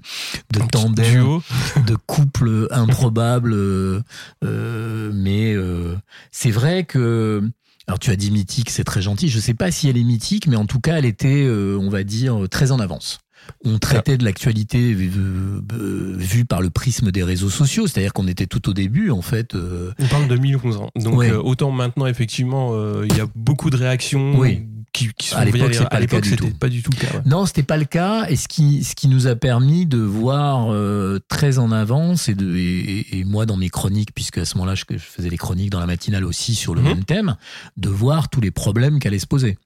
Speaker 2: de
Speaker 1: Un
Speaker 2: tandem,
Speaker 1: duo.
Speaker 2: de couple improbable. euh, euh, mais euh, c'est vrai que... Alors tu as dit mythique, c'est très gentil. Je sais pas si elle est mythique, mais en tout cas, elle était, euh, on va dire, très en avance. On traitait de l'actualité vue euh, vue par le prisme des réseaux sociaux, c'est-à-dire qu'on était tout au début, en fait. euh,
Speaker 1: On parle de 2011 ans. Donc
Speaker 2: Ouais.
Speaker 1: euh, autant maintenant effectivement euh, il y a beaucoup de réactions
Speaker 2: Oui.
Speaker 1: qui, qui sont
Speaker 2: À l'époque, c'est pas
Speaker 1: à
Speaker 2: le cas
Speaker 1: l'époque
Speaker 2: du
Speaker 1: c'était
Speaker 2: tout.
Speaker 1: pas du tout le cas. ouais.
Speaker 2: Non, c'était pas le cas, et ce qui ce qui nous a permis de voir euh, très en avance et de et, moi dans mes chroniques, puisque à ce moment-là je, je faisais les chroniques dans la matinale aussi sur le
Speaker 1: Mhm.
Speaker 2: même thème, de voir tous les problèmes qu'allaient se poser.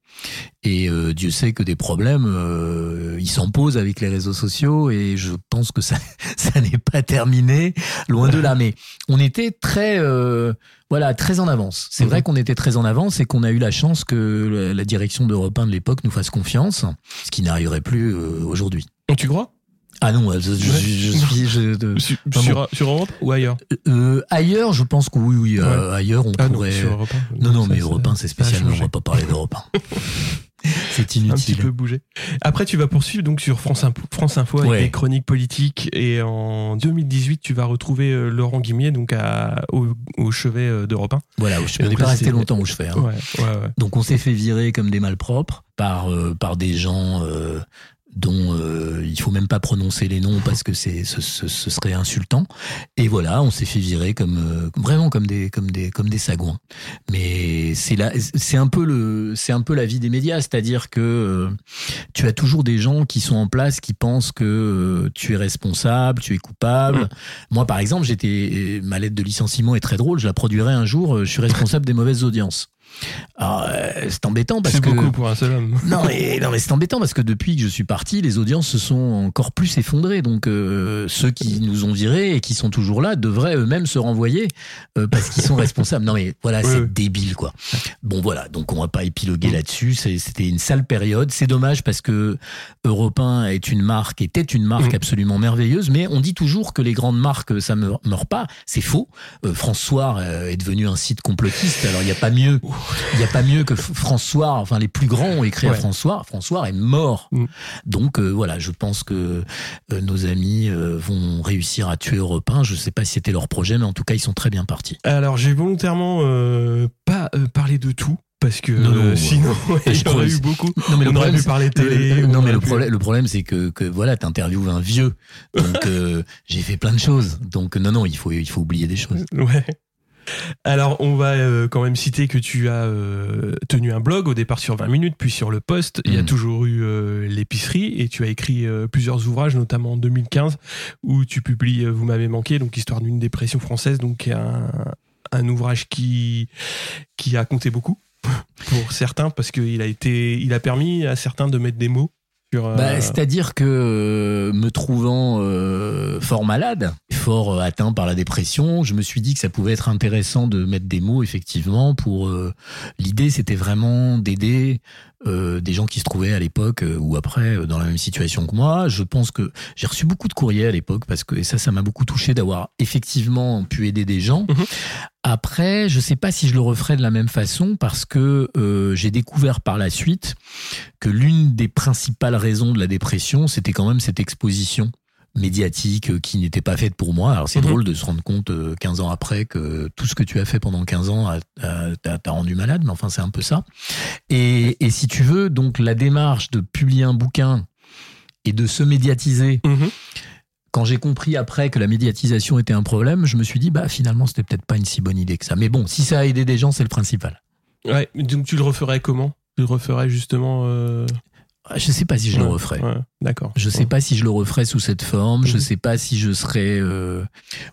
Speaker 2: Et euh, Dieu sait que des problèmes, euh, ils s'en posent avec les réseaux sociaux, et je pense que ça ça n'est pas terminé, loin de là. Mais on était très euh, voilà très en avance. C'est
Speaker 1: Mhm.
Speaker 2: vrai qu'on était très en avance et qu'on a eu la chance que la, direction d'Europe 1 de l'époque nous fasse confiance, ce qui n'arriverait plus euh, aujourd'hui.
Speaker 1: Tu crois?
Speaker 2: Ah non, je, je, je- je suis je- de-
Speaker 1: Sur, Europe ou ailleurs
Speaker 2: euh, ailleurs. Je pense que oui, oui, euh, ailleurs on
Speaker 1: Ah non,
Speaker 2: pourrait.
Speaker 1: sur Europe 1.
Speaker 2: non, non, mais Europe 1 c'est spécial. On va pas parler d'Europe 1. c'est
Speaker 1: un petit
Speaker 2: inutile.
Speaker 1: peu bougé. Après, tu vas poursuivre donc sur France Info, France Info avec
Speaker 2: Ouais.
Speaker 1: des chroniques politiques et en 2018, tu vas retrouver euh, Laurent Guimier donc à, au, au chevet euh, d'Europe 1.
Speaker 2: Voilà, je
Speaker 1: Et
Speaker 2: ne
Speaker 1: donc
Speaker 2: pas resté longtemps je fais. hein.
Speaker 1: Ouais, ouais, ouais.
Speaker 2: Donc on s'est fait virer comme des malpropres par euh, par des gens euh, dont euh, il faut même pas prononcer les noms parce que c'est ce, ce, ce serait insultant. Et voilà, on s'est fait virer comme euh, vraiment comme des comme des comme des sagouins. Mais c'est là c'est un peu le c'est un peu la vie des médias, c'est-à-dire que euh, tu as toujours des gens qui sont en place qui pensent que euh, tu es responsable, tu es coupable.
Speaker 1: Mm.
Speaker 2: Moi par exemple, j'étais ma lettre de licenciement est très drôle, je la produirai un jour, je suis responsable des mauvaises audiences. Alors, euh, c'est embêtant parce
Speaker 1: C'est
Speaker 2: que
Speaker 1: beaucoup pour un seul homme.
Speaker 2: non mais non mais c'est embêtant parce que depuis que je suis parti, les audiences se sont encore plus effondrées. Donc euh, ceux qui nous ont virés et qui sont toujours là devraient eux-mêmes se renvoyer euh, parce qu'ils sont responsables. Non mais voilà,
Speaker 1: Oui,
Speaker 2: c'est
Speaker 1: oui.
Speaker 2: débile quoi. Bon voilà, donc on va pas épiloguer là-dessus. C'était une sale période. C'est dommage parce que Europe 1 est une marque, était une marque
Speaker 1: Mm.
Speaker 2: absolument merveilleuse. Mais on dit toujours que les grandes marques ça meurt, meurt pas. C'est faux. François est devenu un site complotiste. Alors il n'y a pas mieux. Il n'y a pas mieux que François, enfin les plus grands ont écrit à. François. François est mort.
Speaker 1: Mm.
Speaker 2: Donc euh, voilà, je pense que euh, nos amis euh, vont réussir à tuer Europe 1. Je sais pas si c'était leur projet, mais en tout cas ils sont très bien partis.
Speaker 1: Alors j'ai volontairement pas parlé de tout parce que
Speaker 2: Non, non,
Speaker 1: euh,
Speaker 2: ouais.
Speaker 1: sinon il y aurait eu beaucoup.
Speaker 2: Non mais
Speaker 1: on aurait pu parler télé. on
Speaker 2: non mais le problème, le problème c'est que, que voilà, t'interviews un vieux. Donc euh, j'ai fait plein de choses. Donc non non, il faut il faut oublier des choses.
Speaker 1: Ouais. Alors, on va euh, quand même citer que tu as euh, tenu un blog au départ sur 20 minutes, puis sur le poste. Il y a
Speaker 2: Mhm.
Speaker 1: toujours eu euh, l'épicerie et tu as écrit plusieurs ouvrages, notamment en 2015, où tu publies Vous m'avez manqué, donc Histoire d'une dépression française, donc un, un ouvrage qui, qui a compté beaucoup pour certains parce qu'il a été, il a permis à certains de mettre des mots
Speaker 2: Bah, C'est-à-dire que euh, me trouvant euh, fort malade, fort euh, atteint par la dépression, je me suis dit que ça pouvait être intéressant de mettre des mots effectivement pour. euh, L'idée, c'était vraiment d'aider euh, des gens qui se trouvaient à l'époque euh, ou après euh, dans la même situation que moi. Je pense que j'ai reçu beaucoup de courriers à l'époque parce que et ça, ça m'a beaucoup touché d'avoir effectivement pu aider des gens.
Speaker 1: Mhm.
Speaker 2: Après, je sais pas si je le referais de la même façon parce que euh, j'ai découvert par la suite que l'une des principales raisons de la dépression, c'était quand même cette exposition médiatique euh, qui n'était pas faite pour moi. Alors c'est
Speaker 1: Mhm.
Speaker 2: drôle de se rendre compte euh, 15 ans après que tout ce que tu as fait pendant 15 ans t'a rendu malade, mais enfin c'est un peu ça. Et, et si tu veux, donc la démarche de publier un bouquin et de se médiatiser
Speaker 1: mhm.
Speaker 2: quand quand j'ai compris après que la médiatisation était un problème, je me suis dit, bah finalement, c'était peut-être pas une si bonne idée que ça. Mais bon, si ça a aidé des gens, c'est le principal.
Speaker 1: Ouais, donc tu le referais comment? Tu le referais justement euh,
Speaker 2: Je sais pas si je le referais.
Speaker 1: ouais, D'accord.
Speaker 2: Je sais pas si je le referais sous cette forme. Je
Speaker 1: Mhm.
Speaker 2: sais pas si je serais euh,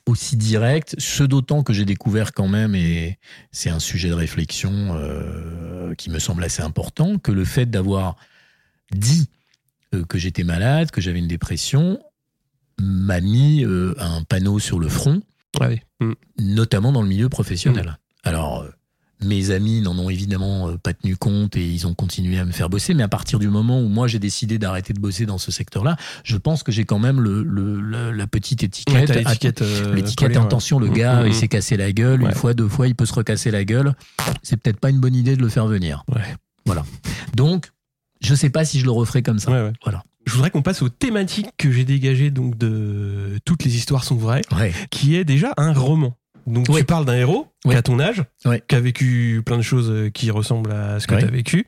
Speaker 2: aussi direct. Ce d'autant que j'ai découvert quand même, et c'est un sujet de réflexion euh, qui me semble assez important, que le fait d'avoir dit euh, que j'étais malade, que j'avais une dépression, m'a mis euh, un panneau sur le front,
Speaker 1: Ouais. Mm.
Speaker 2: notamment dans le milieu professionnel. Alors. Mes amis n'en ont évidemment euh, pas tenu compte et ils ont continué à me faire bosser. Mais à partir du moment où moi j'ai décidé d'arrêter de bosser dans ce secteur-là, je pense que j'ai quand même le, le- la, la petite étiquette.
Speaker 1: l'étiquette. euh, ouais.
Speaker 2: attention, le
Speaker 1: Mm,
Speaker 2: gars,
Speaker 1: mm,
Speaker 2: il
Speaker 1: mm.
Speaker 2: s'est cassé la gueule. Une fois, deux fois, il peut se recasser la gueule. C'est peut-être pas une bonne idée de le faire venir.
Speaker 1: Ouais.
Speaker 2: Voilà. Donc, je sais pas si je le referai comme ça.
Speaker 1: Ouais, ouais.
Speaker 2: Voilà.
Speaker 1: Je voudrais qu'on passe aux thématiques que j'ai dégagées donc de toutes les histoires sont vraies,
Speaker 2: Ouais.
Speaker 1: qui est déjà un roman. Donc
Speaker 2: Oui.
Speaker 1: tu parles d'un héros
Speaker 2: Oui.
Speaker 1: qui a ton âge,
Speaker 2: Oui.
Speaker 1: qui a vécu plein de choses euh, qui ressemblent à ce que tu as vécu,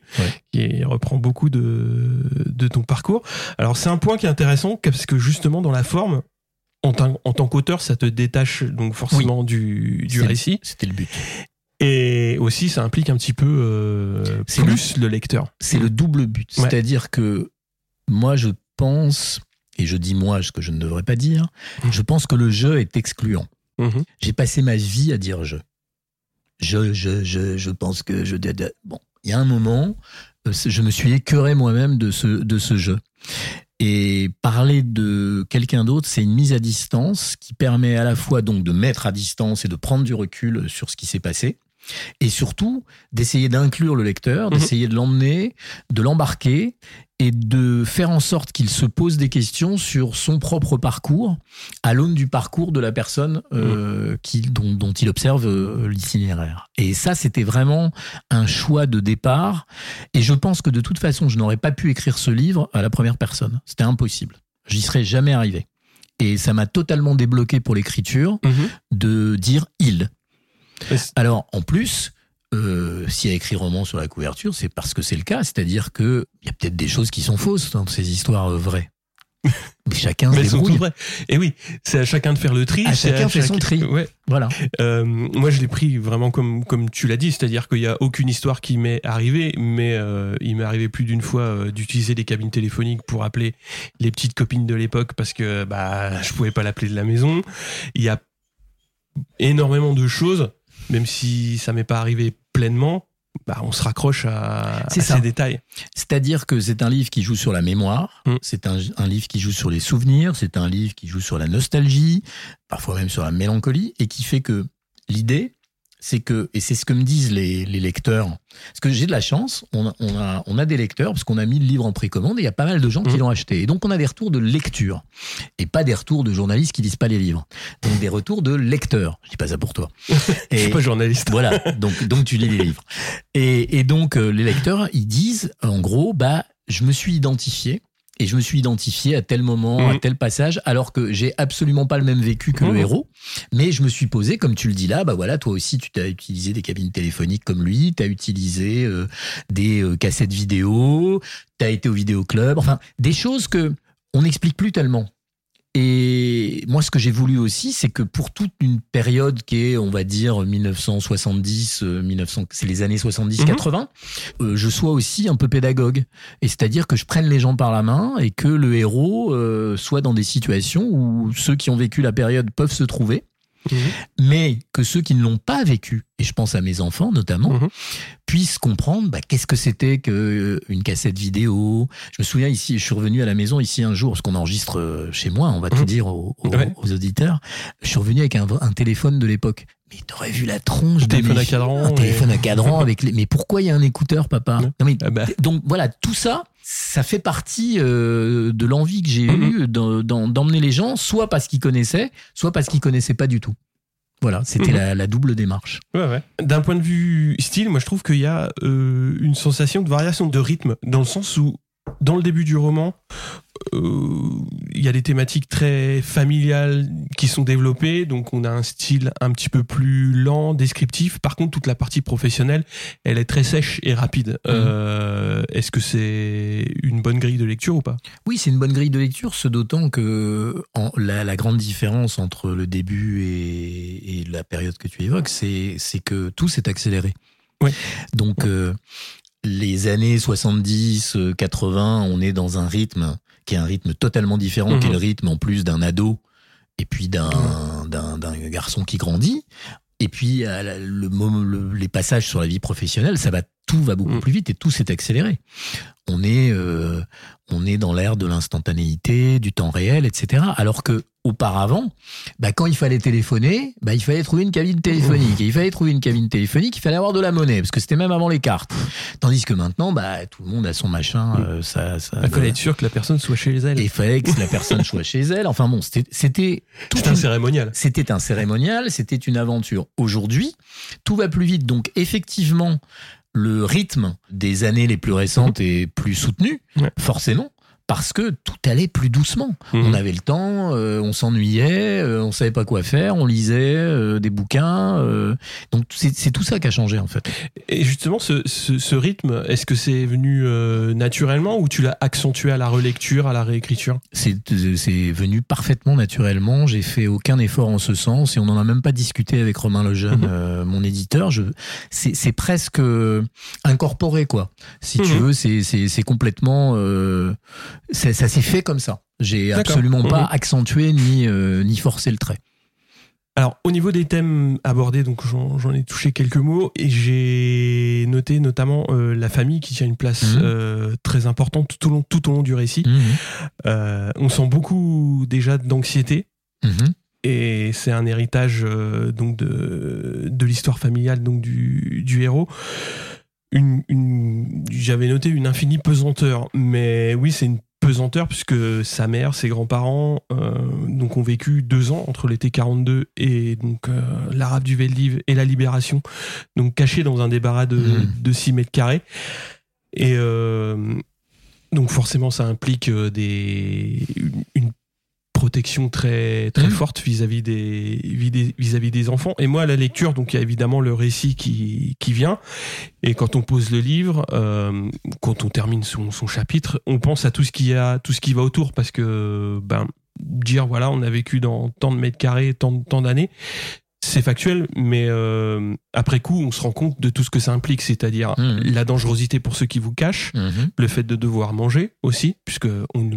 Speaker 1: qui reprend beaucoup de, de ton parcours. Alors c'est un point qui est intéressant parce que justement dans la forme, en, tant- en tant qu'auteur, ça te détache donc forcément du, récit.
Speaker 2: C'était le but.
Speaker 1: Et aussi, ça implique un petit peu euh, plus le lecteur.
Speaker 2: C'est le double but.
Speaker 1: Ouais.
Speaker 2: C'est-à-dire que moi, je pense, et je dis moi ce que je ne devrais pas dire,
Speaker 1: Mhm.
Speaker 2: je pense que le jeu est excluant.
Speaker 1: Mhm.
Speaker 2: J'ai passé ma vie à dire je. Je, je, je, je pense que je. Bon, il y a un moment, euh, je me suis écœuré moi-même de ce, de ce jeu. Et parler de quelqu'un d'autre, c'est une mise à distance qui permet à la fois donc de mettre à distance et de prendre du recul sur ce qui s'est passé, et surtout d'essayer d'inclure le lecteur,
Speaker 1: Mhm.
Speaker 2: d'essayer de l'emmener, de l'embarquer et de faire en sorte qu'il se pose des questions sur son propre parcours à l'aune du parcours de la personne euh, qui, dont, dont il observe euh, l'itinéraire. Et ça, c'était vraiment un choix de départ. Et je pense que de toute façon, je n'aurais pas pu écrire ce livre à la première personne. C'était impossible. J'y serais jamais arrivé. Et ça m'a totalement débloqué pour l'écriture
Speaker 1: Mhm.
Speaker 2: de dire il. Alors, en plus, euh, s'il y a écrit roman sur la couverture, c'est parce que c'est le cas. C'est-à-dire que il y a peut-être des choses qui sont fausses dans ces histoires euh, vraies. Mais chacun se débrouille.
Speaker 1: Et oui, c'est à chacun de faire le tri.
Speaker 2: À chacun fait son tri.
Speaker 1: Ouais.
Speaker 2: Voilà.
Speaker 1: Euh, moi, je l'ai pris vraiment comme comme tu l'as dit, c'est-à-dire qu'il y a aucune histoire qui m'est arrivée, mais euh, il m'est arrivé plus d'une fois euh, d'utiliser des cabines téléphoniques pour appeler les petites copines de l'époque parce que bah je pouvais pas l'appeler de la maison. Il y a énormément de choses, même si ça m'est pas arrivé pleinement. Bah, on se raccroche à, ces détails.
Speaker 2: C'est-à-dire que c'est un livre qui joue sur la mémoire,
Speaker 1: Mm.
Speaker 2: c'est un, un livre qui joue sur les souvenirs, c'est un livre qui joue sur la nostalgie, parfois même sur la mélancolie, et qui fait que l'idée, c'est que, et c'est ce que me disent les, les lecteurs, parce que j'ai de la chance, on a, on a, on a des lecteurs, parce qu'on a mis le livre en précommande, et il y a pas mal de gens qui
Speaker 1: Mm.
Speaker 2: l'ont acheté. Et donc on a des retours de lecture, et pas des retours de journalistes qui lisent pas les livres. Donc des retours de lecteurs. Je dis pas ça pour toi.
Speaker 1: Je suis pas journaliste.
Speaker 2: voilà, donc, donc tu lis les livres. Et, et donc euh, les lecteurs, ils disent, en gros, bah, je me suis identifié. Et je me suis identifié à tel moment, à
Speaker 1: Mhm.
Speaker 2: tel passage, alors que j'ai absolument pas le même vécu que le
Speaker 1: Mhm.
Speaker 2: héros. Mais je me suis posé, comme tu le dis là, bah voilà, toi aussi, tu t'as utilisé des cabines téléphoniques comme lui, tu as utilisé euh, des euh, cassettes vidéo, tu as été au vidéoclub, enfin, des choses que on n'explique plus tellement. Et moi, ce que j'ai voulu aussi, c'est que pour toute une période qui est, on va dire, 1970, euh, 1900, c'est les années 70-80, euh, je sois aussi un peu pédagogue. Et c'est-à-dire que je prenne les gens par la main et que le héros euh, soit dans des situations où ceux qui ont vécu la période peuvent se trouver,
Speaker 1: Mhm.
Speaker 2: mais que ceux qui ne l'ont pas vécu, et je pense à mes enfants notamment,
Speaker 1: Mhm.
Speaker 2: puissent comprendre bah, qu'est-ce que c'était que une cassette vidéo. Je me souviens ici, je suis revenu à la maison ici un jour, parce qu'on enregistre euh, chez moi, on va tout
Speaker 1: Mhm.
Speaker 2: dire aux, aux-
Speaker 1: Ouais.
Speaker 2: aux auditeurs. Je suis revenu avec un, un téléphone de l'époque. Mais t'aurais vu la tronche. de
Speaker 1: téléphone
Speaker 2: mes-
Speaker 1: à cadran,
Speaker 2: Un
Speaker 1: et-
Speaker 2: téléphone à cadran avec les. Mais pourquoi il y a un écouteur, papa?
Speaker 1: Ouais.
Speaker 2: Non, mais
Speaker 1: Ah bah.
Speaker 2: donc voilà, tout ça, ça fait partie euh, de l'envie que j'ai
Speaker 1: Mhm.
Speaker 2: eue d'emmener les gens, soit parce qu'ils connaissaient, soit parce qu'ils connaissaient pas du tout. Voilà, c'était
Speaker 1: Mhm.
Speaker 2: la, la double démarche.
Speaker 1: Ouais, ouais. D'un point de vue style, moi je trouve qu'il y a euh, une sensation de variation de rythme, dans le sens où, dans le début du roman, il y a des thématiques très familiales qui sont développées, donc on a un style un petit peu plus lent, descriptif. Par contre, toute la partie professionnelle, elle est très sèche et rapide.
Speaker 2: Mhm.
Speaker 1: Euh, Est-ce que c'est une bonne grille de lecture ou pas?
Speaker 2: Oui, c'est une bonne grille de lecture, ce d'autant que en- la, la grande différence entre le début et, et la période que tu évoques, c'est que tout s'est accéléré. Donc, euh, les années 70, euh, 80, on est dans un rythme qui est un rythme totalement différent,
Speaker 1: Mhm.
Speaker 2: qui est le rythme en plus d'un ado et puis d'un garçon qui grandit. Et puis la- le, les passages sur la vie professionnelle, ça va tout va beaucoup
Speaker 1: Mhm.
Speaker 2: plus vite et tout s'est accéléré. On est euh, on est dans l'ère de l'instantanéité, du temps réel, etc. Alors que auparavant, bah, quand il fallait téléphoner, bah, il fallait trouver une cabine téléphonique. Et il fallait trouver une cabine téléphonique, il fallait avoir de la monnaie, parce que c'était même avant les cartes. Tandis que maintenant, bah, tout le monde a son machin. euh, ça, ça,
Speaker 1: Il fallait être sûr que la personne soit chez elle.
Speaker 2: et il fallait que la personne soit chez elle. Enfin bon, c'était c'était
Speaker 1: un cérémonial.
Speaker 2: c'était un cérémonial, c'était une aventure. Aujourd'hui, tout va plus vite. Donc effectivement, le rythme des années les plus récentes est plus soutenu,
Speaker 1: Ouais.
Speaker 2: forcément. Parce que tout allait plus doucement.
Speaker 1: Mhm.
Speaker 2: On avait le temps, euh, on s'ennuyait, euh, on savait pas quoi faire, on lisait euh, des bouquins. euh, donc c'est tout ça qui a changé en fait.
Speaker 1: Et justement, ce, ce, ce rythme, est-ce que c'est venu naturellement ou tu l'as accentué à la relecture, à la réécriture?
Speaker 2: C'est venu parfaitement naturellement. J'ai fait aucun effort en ce sens et on n'en a même pas discuté avec Romain Lejeune,
Speaker 1: Mhm.
Speaker 2: mon éditeur. C'est, presque incorporé quoi. Si tu
Speaker 1: Mhm.
Speaker 2: veux, c'est complètement, ça s'est fait comme ça. J'ai absolument pas
Speaker 1: Mhm.
Speaker 2: accentué ni euh, ni forcé le trait.
Speaker 1: Alors, au niveau des thèmes abordés, donc j'en ai touché quelques mots et j'ai noté notamment euh, la famille qui tient une place
Speaker 2: Mhm.
Speaker 1: euh, très importante tout au long, tout au long du récit.
Speaker 2: Mhm.
Speaker 1: Euh, on sent beaucoup déjà d'anxiété et c'est un héritage donc de, de l'histoire familiale donc du, du héros. Une, une- j'avais noté une infinie pesanteur, mais oui, c'est une pesanteur puisque sa mère, ses grands-parents euh, donc ont vécu deux ans entre l'été 42 et donc euh, l'arabe du Veldiv et la libération, donc cachés dans un débarras de,
Speaker 2: Mhm.
Speaker 1: de 6 mètres carrés. Et euh, donc forcément, ça implique euh, des, une, une protection très très
Speaker 2: Mhm.
Speaker 1: forte vis-à-vis des vis- vis-à-vis des enfants. Et moi, à la lecture, donc il y a évidemment le récit qui qui vient. Et quand on pose le livre, euh, quand on termine son, son chapitre, on pense à tout ce qui a tout ce qui va autour parce que ben dire voilà, on a vécu dans tant de mètres carrés, tant tant d'années. C'est factuel, mais euh, après coup, on se rend compte de tout ce que ça implique, c'est-à-dire
Speaker 2: Mhm.
Speaker 1: la dangerosité pour ceux qui vous cachent,
Speaker 2: Mhm.
Speaker 1: le fait de devoir manger aussi, puisque on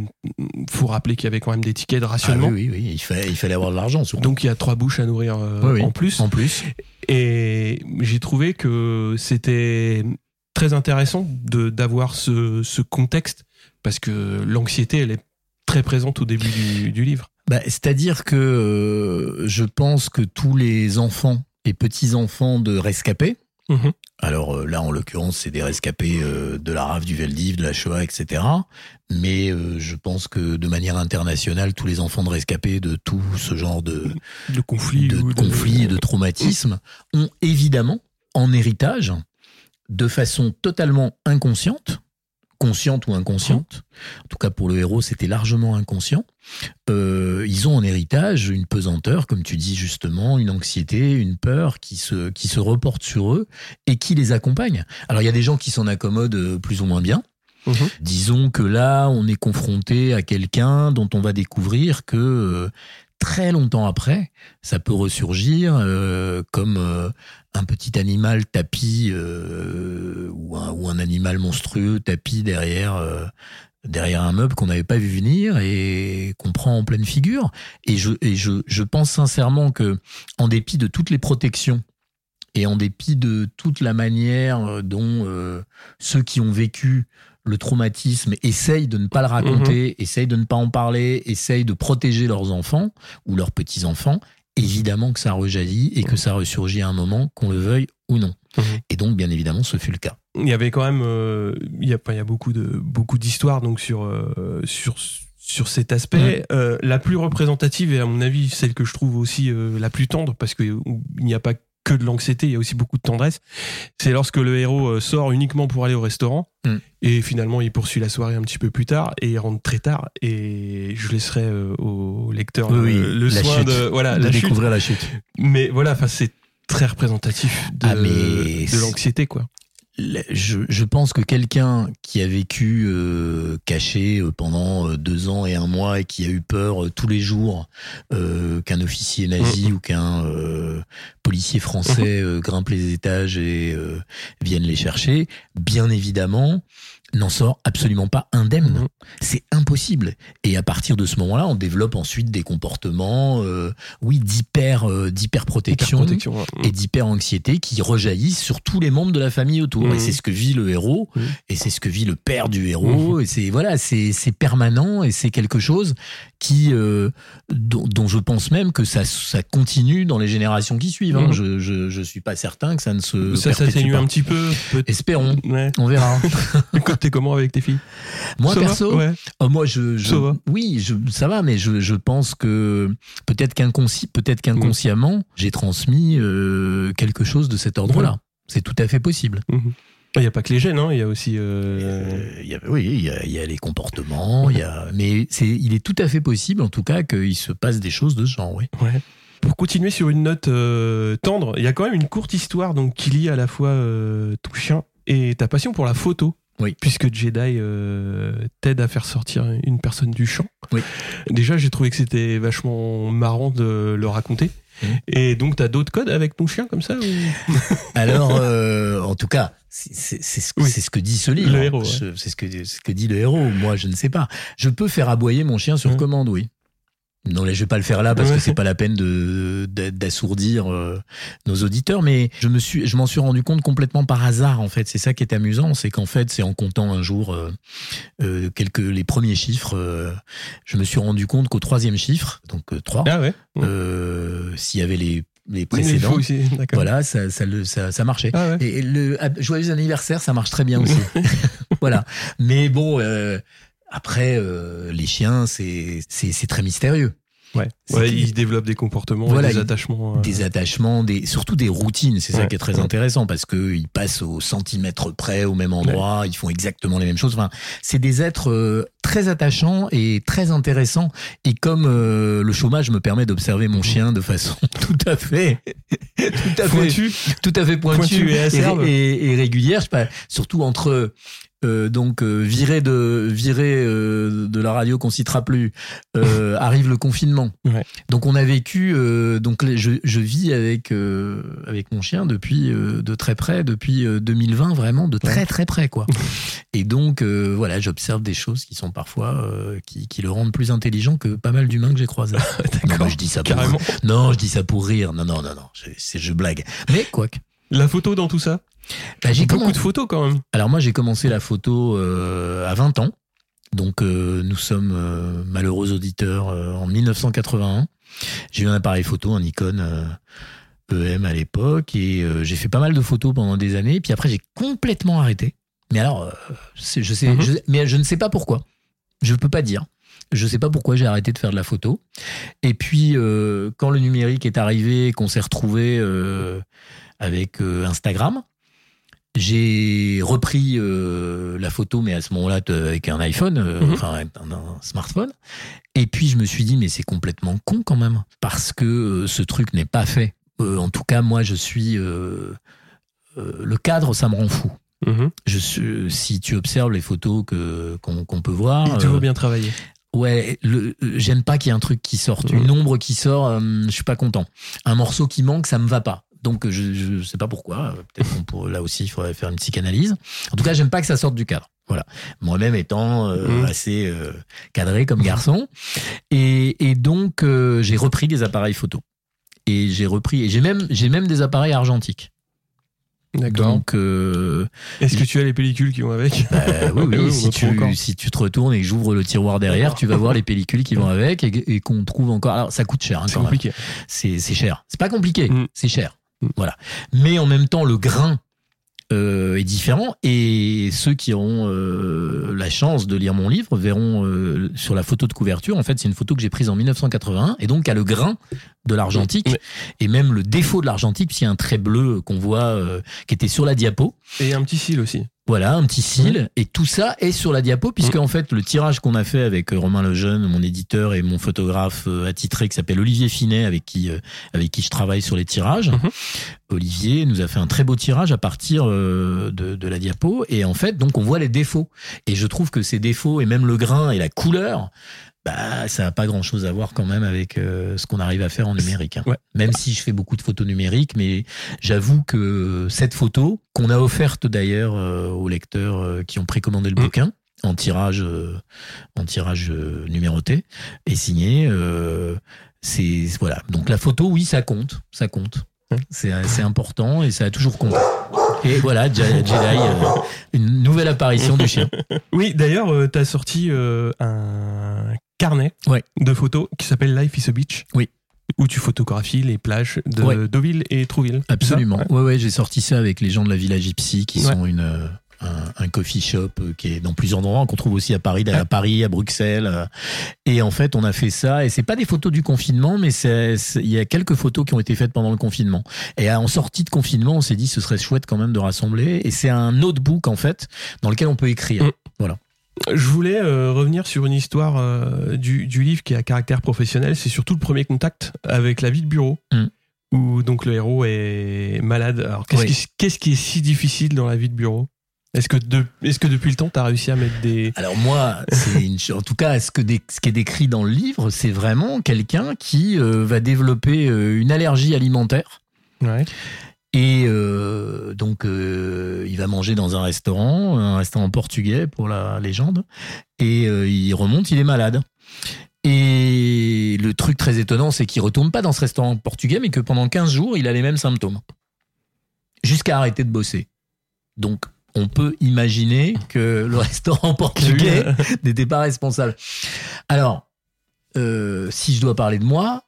Speaker 1: faut rappeler qu'il y avait quand même des tickets de
Speaker 2: Ah
Speaker 1: rationnement.
Speaker 2: oui, oui, oui, il fallait, il fallait avoir de l'argent surtout.
Speaker 1: Donc il y a trois bouches à nourrir euh,
Speaker 2: Oui, oui.
Speaker 1: en plus.
Speaker 2: en plus.
Speaker 1: Et j'ai trouvé que c'était très intéressant de d'avoir ce, ce contexte parce que l'anxiété elle est très présente au début du, du livre.
Speaker 2: Bah, C'est-à-dire que euh, je pense que tous les enfants et petits-enfants de rescapés,
Speaker 1: Mhm.
Speaker 2: alors euh, là en l'occurrence c'est des rescapés euh, de la RAF, du Veldiv, de la Shoah, etc. Mais euh, je pense que de manière internationale, tous les enfants de rescapés de tout ce genre de,
Speaker 1: De
Speaker 2: conflits et de traumatismes ont évidemment en héritage, de façon totalement inconsciente, consciente ou inconsciente, en tout cas pour le héros c'était largement inconscient, euh, ils ont en héritage une pesanteur, comme tu dis justement, une anxiété, une peur qui se, qui se reporte sur eux et qui les accompagne. Alors il y a des gens qui s'en accommodent euh, plus ou moins bien,
Speaker 1: Mhm.
Speaker 2: Disons que là, on est confronté à quelqu'un dont on va découvrir que euh, très longtemps après, ça peut ressurgir euh, comme euh, un petit animal tapi euh, ou, un, animal monstrueux tapi derrière derrière un meuble qu'on n'avait pas vu venir et qu'on prend en pleine figure. Et je je, pense sincèrement que en dépit de toutes les protections et en dépit de toute la manière dont ceux qui ont vécu le traumatisme essayent de ne pas le raconter, essayent de ne pas en parler, essayent de protéger leurs enfants ou leurs petits-enfants, évidemment que ça rejaillit et que ça ressurgit à un moment, qu'on le veuille ou non.
Speaker 1: Mhm.
Speaker 2: Et donc, bien évidemment, ce fut le cas.
Speaker 1: Il y avait quand même, euh, il y a, il y a beaucoup de beaucoup d'histoires donc sur euh, sur sur cet aspect. Euh, la plus représentative et à mon avis celle que je trouve aussi la plus tendre parce que il n'y a pas que de l'anxiété, il y a aussi beaucoup de tendresse. C'est lorsque le héros euh, sort uniquement pour aller au restaurant
Speaker 2: Mm.
Speaker 1: et finalement il poursuit la soirée un petit peu plus tard et il rentre très tard et je laisserai euh, au lecteur
Speaker 2: Oui,
Speaker 1: le, soin
Speaker 2: chute.
Speaker 1: de voilà
Speaker 2: de
Speaker 1: la chute.
Speaker 2: découvrir la chute.
Speaker 1: Mais voilà, c'est très représentatif de,
Speaker 2: Ah,
Speaker 1: de l'anxiété quoi.
Speaker 2: Je, je pense que quelqu'un qui a vécu euh, caché euh, pendant euh, deux ans et un mois et qui a eu peur tous les jours euh, qu'un officier nazi ou qu'un euh, policier français euh, grimpe les étages et euh, vienne les chercher, bien évidemment, n'en sort absolument pas indemne.
Speaker 1: Mhm.
Speaker 2: C'est impossible. Et à partir de ce moment-là, on développe ensuite des comportements, euh, oui, d'hyper, euh, d'hyper protection
Speaker 1: Hyperprotection, ouais.
Speaker 2: et d'hyper-anxiété qui rejaillissent sur tous les membres de la famille autour. Et c'est ce que vit le héros, et c'est ce que vit le père du héros, et c'est voilà, c'est c'est permanent, et c'est quelque chose qui euh, dont, dont je pense même que ça ça continue dans les générations qui suivent. hein. Je, je je suis pas certain que ça ne se
Speaker 1: ça s'atténue un petit peu.
Speaker 2: Espérons.
Speaker 1: Ouais.
Speaker 2: On verra.
Speaker 1: T'es comment avec tes filles?
Speaker 2: Moi
Speaker 1: Ça
Speaker 2: perso,
Speaker 1: ouais.
Speaker 2: Oh, moi, je, oui, je, ça va, mais je, je pense que peut-être qu'inconsci, peut-être qu'inconsciemment, j'ai transmis euh, quelque chose de cet ordre-là. C'est tout à fait possible.
Speaker 1: Il n'y a pas que les gènes, hein, il y a aussi. euh,
Speaker 2: Euh, il y a- oui, il y a, il y a les comportements, il y a, mais c'est, il est tout à fait possible, en tout cas, qu'il se passe des choses de ce genre. Oui.
Speaker 1: Ouais. Pour continuer sur une note euh, tendre, il y a quand même une courte histoire donc qui lie à la fois euh, ton chien et ta passion pour la photo.
Speaker 2: Oui.
Speaker 1: Puisque Jedi euh, t'aide à faire sortir une personne du champ.
Speaker 2: Oui.
Speaker 1: Déjà, j'ai trouvé que c'était vachement marrant de le raconter.
Speaker 2: Mhm.
Speaker 1: Et donc, t'as d'autres codes avec ton chien comme ça ou...
Speaker 2: Alors, euh, en tout cas, c'est ce,
Speaker 1: Oui.
Speaker 2: ce que dit ce livre.
Speaker 1: Le héros, ouais.
Speaker 2: Je- C'est ce que, ce que dit le héros. Moi, je ne sais pas. Je peux faire aboyer mon chien sur
Speaker 1: Mhm.
Speaker 2: commande, oui. Non, là, je vais pas le faire là parce que c'est pas la peine de d'assourdir euh, nos auditeurs. Mais je me suis, je m'en suis rendu compte complètement par hasard. En fait, c'est ça qui est amusant, c'est qu'en fait, c'est en comptant un jour euh, euh, quelques les premiers chiffres, je me suis rendu compte qu'au troisième chiffre, donc euh, trois,
Speaker 1: Ah ouais
Speaker 2: s'il y avait les les précédents,
Speaker 1: aussi,
Speaker 2: voilà, ça ça le ça, ça marchait.
Speaker 1: Ah ouais.
Speaker 2: Et le joyeux anniversaire, ça marche très bien aussi. voilà. Mais bon, euh, après, euh, les chiens, c'est très mystérieux.
Speaker 1: Ouais, ouais ils développent des comportements,
Speaker 2: Voilà,
Speaker 1: et des attachements. euh,
Speaker 2: Des attachements, des surtout des routines. C'est ça qui est très intéressant parce que ils passent au centimètre près, au même endroit. Ils font exactement les mêmes choses. Enfin, c'est des êtres euh, très attachants et très intéressants. Et comme euh, le chômage me permet d'observer mon chien de façon tout à fait, tout à fait
Speaker 1: Pointu.
Speaker 2: tout à fait pointu,
Speaker 1: Pointu et acerbe.
Speaker 2: et, et régulière. Je sais pas, surtout entre euh, donc euh, virer de virer euh, de la radio qu'on citera plus. euh, arrive le confinement.
Speaker 1: Ouais.
Speaker 2: Donc on a vécu. donc je, je vis avec avec mon chien depuis de très près depuis euh, 2020 vraiment de très très près quoi. Et donc voilà, j'observe des choses qui sont parfois qui, qui le rendent plus intelligent que pas mal d'humains que j'ai croisés. Non, je dis ça pour non, je dis ça pour rire. Non, non, non, non. Je, c'est- je blague. Mais quoi que.
Speaker 1: La photo dans tout ça
Speaker 2: Bah, j'ai
Speaker 1: Beaucoup de photos quand même.
Speaker 2: Alors moi, j'ai commencé la photo euh, à 20 ans. Donc euh, nous sommes euh, malheureux auditeurs en 1981. J'ai eu un appareil photo, un Nikon EM à l'époque, et j'ai fait pas mal de photos pendant des années. Puis après, j'ai complètement arrêté. Mais alors, c'est- je sais,
Speaker 1: Mhm.
Speaker 2: je- mais je ne sais pas pourquoi. Je peux pas dire. Je sais pas pourquoi j'ai arrêté de faire de la photo. Et puis, quand le numérique est arrivé, qu'on s'est retrouvé avec euh, Instagram, j'ai repris euh, la photo, mais à ce moment-là avec un iPhone, euh,
Speaker 1: Mhm.
Speaker 2: enfin un, un smartphone. Et puis je me suis dit, mais c'est complètement con quand même, parce que euh, ce truc n'est pas fait. En tout cas, moi, je suis le cadre, ça me rend fou.
Speaker 1: Mhm.
Speaker 2: Je suis, si tu observes les photos que qu'on peut voir,
Speaker 1: Il toujours bien travaillé.
Speaker 2: Ouais, j'aime pas qu'il y ait un truc qui sorte,
Speaker 1: Mhm.
Speaker 2: une ombre qui sort, je suis pas content. Un morceau qui manque, ça me va pas. Donc je, je sais pas pourquoi. Peut-être qu'on là aussi, il faudrait faire une psychanalyse. En tout cas, j'aime pas que ça sorte du cadre. Voilà. Moi-même étant euh,
Speaker 1: Mhm.
Speaker 2: assez euh, cadré comme garçon, et, et donc euh, j'ai repris des appareils photo. Et j'ai repris, et j'ai même j'ai même des appareils argentiques.
Speaker 1: D'accord.
Speaker 2: Donc euh,
Speaker 1: Est-ce que tu as les pellicules qui vont avec?
Speaker 2: Bah, oui, oui, si, tu, si tu te retournes et que j'ouvre le tiroir derrière, tu vas voir les pellicules qui vont avec et, et qu'on trouve encore. Alors, ça coûte cher, hein,
Speaker 1: C'est compliqué.
Speaker 2: C'est c'est cher. C'est pas compliqué,
Speaker 1: Mm.
Speaker 2: c'est cher. Voilà. Mais en même temps, le grain euh, est différent et ceux qui auront euh, la chance de lire mon livre verront euh, sur la photo de couverture. En fait, c'est une photo que j'ai prise en 1981 et donc a le grain de l'argentique et même le défaut de l'argentique puisqu'il y a un trait bleu qu'on voit qui était sur la diapo.
Speaker 1: Et un petit cil aussi.
Speaker 2: Voilà, un petit cil. Et tout ça est sur la diapo, puisque en fait, le tirage qu'on a fait avec euh, Romain Lejeune, mon éditeur et mon photographe euh, attitré qui s'appelle Olivier Finet, avec qui, euh, avec qui je travaille sur les tirages.
Speaker 1: Mhm.
Speaker 2: Olivier nous a fait un très beau tirage à partir euh, de, de la diapo. Et en fait, donc, on voit les défauts. Et je trouve que ces défauts, et même le grain et la couleur, bah, ça n'a pas grand chose à voir quand même avec euh, ce qu'on arrive à faire en numérique. hein.
Speaker 1: Ouais.
Speaker 2: Même si je fais beaucoup de photos numériques, mais j'avoue que cette photo, qu'on a offerte d'ailleurs euh, aux lecteurs euh, qui ont précommandé le
Speaker 1: Mm.
Speaker 2: bouquin, en tirage, euh, en tirage euh, numéroté et signé, euh, c'est voilà. Donc la photo, oui, ça compte, ça compte.
Speaker 1: Ouais.
Speaker 2: C'est c'est important et ça a toujours compté. Et voilà, Je- Jedi, euh, une nouvelle apparition du chien.
Speaker 1: Oui, d'ailleurs, euh, t'as sorti euh, un carnet
Speaker 2: Ouais.
Speaker 1: de photos qui s'appelle Life is a Beach.
Speaker 2: Oui.
Speaker 1: Où tu photographies les plages de
Speaker 2: Ouais.
Speaker 1: Deauville et Trouville.
Speaker 2: Absolument.
Speaker 1: Ouais.
Speaker 2: Ouais, ouais, j'ai sorti ça avec les gens de la Villa Gypsy qui
Speaker 1: Ouais.
Speaker 2: sont une euh, un, un coffee shop euh, qui est dans plusieurs endroits qu'on trouve aussi à Paris, à. Paris, à Bruxelles. euh. Et en fait, on a fait ça et c'est pas des photos du confinement, mais il y a quelques photos qui ont été faites pendant le confinement. Et en sortie de confinement, on s'est dit ce serait chouette quand même de rassembler. Et c'est un notebook en fait dans lequel on peut écrire.
Speaker 1: Mm. Je voulais euh, revenir sur une histoire euh, du, du livre qui a caractère professionnel. C'est surtout le premier contact avec la vie de bureau.
Speaker 2: Mm.
Speaker 1: Où donc le héros est malade. Alors qu'est-ce
Speaker 2: Oui.
Speaker 1: qui, est si difficile dans la vie de bureau? Est-ce que, de, est-ce que depuis le temps, tu as réussi à mettre des.
Speaker 2: Alors moi, une, en tout cas, ce, que ce qui est décrit dans le livre, c'est vraiment quelqu'un qui euh, va développer une allergie alimentaire.
Speaker 1: Ouais.
Speaker 2: Et euh, donc, euh, il va manger dans un restaurant, un restaurant portugais pour la légende. Et euh, il remonte, il est malade. Et le truc très étonnant, c'est qu'il retourne pas dans ce restaurant portugais, mais que pendant 15 jours, il a les mêmes symptômes. Jusqu'à arrêter de bosser. Donc, on peut imaginer que le restaurant portugais n'était pas responsable. Alors, si je dois parler de moi,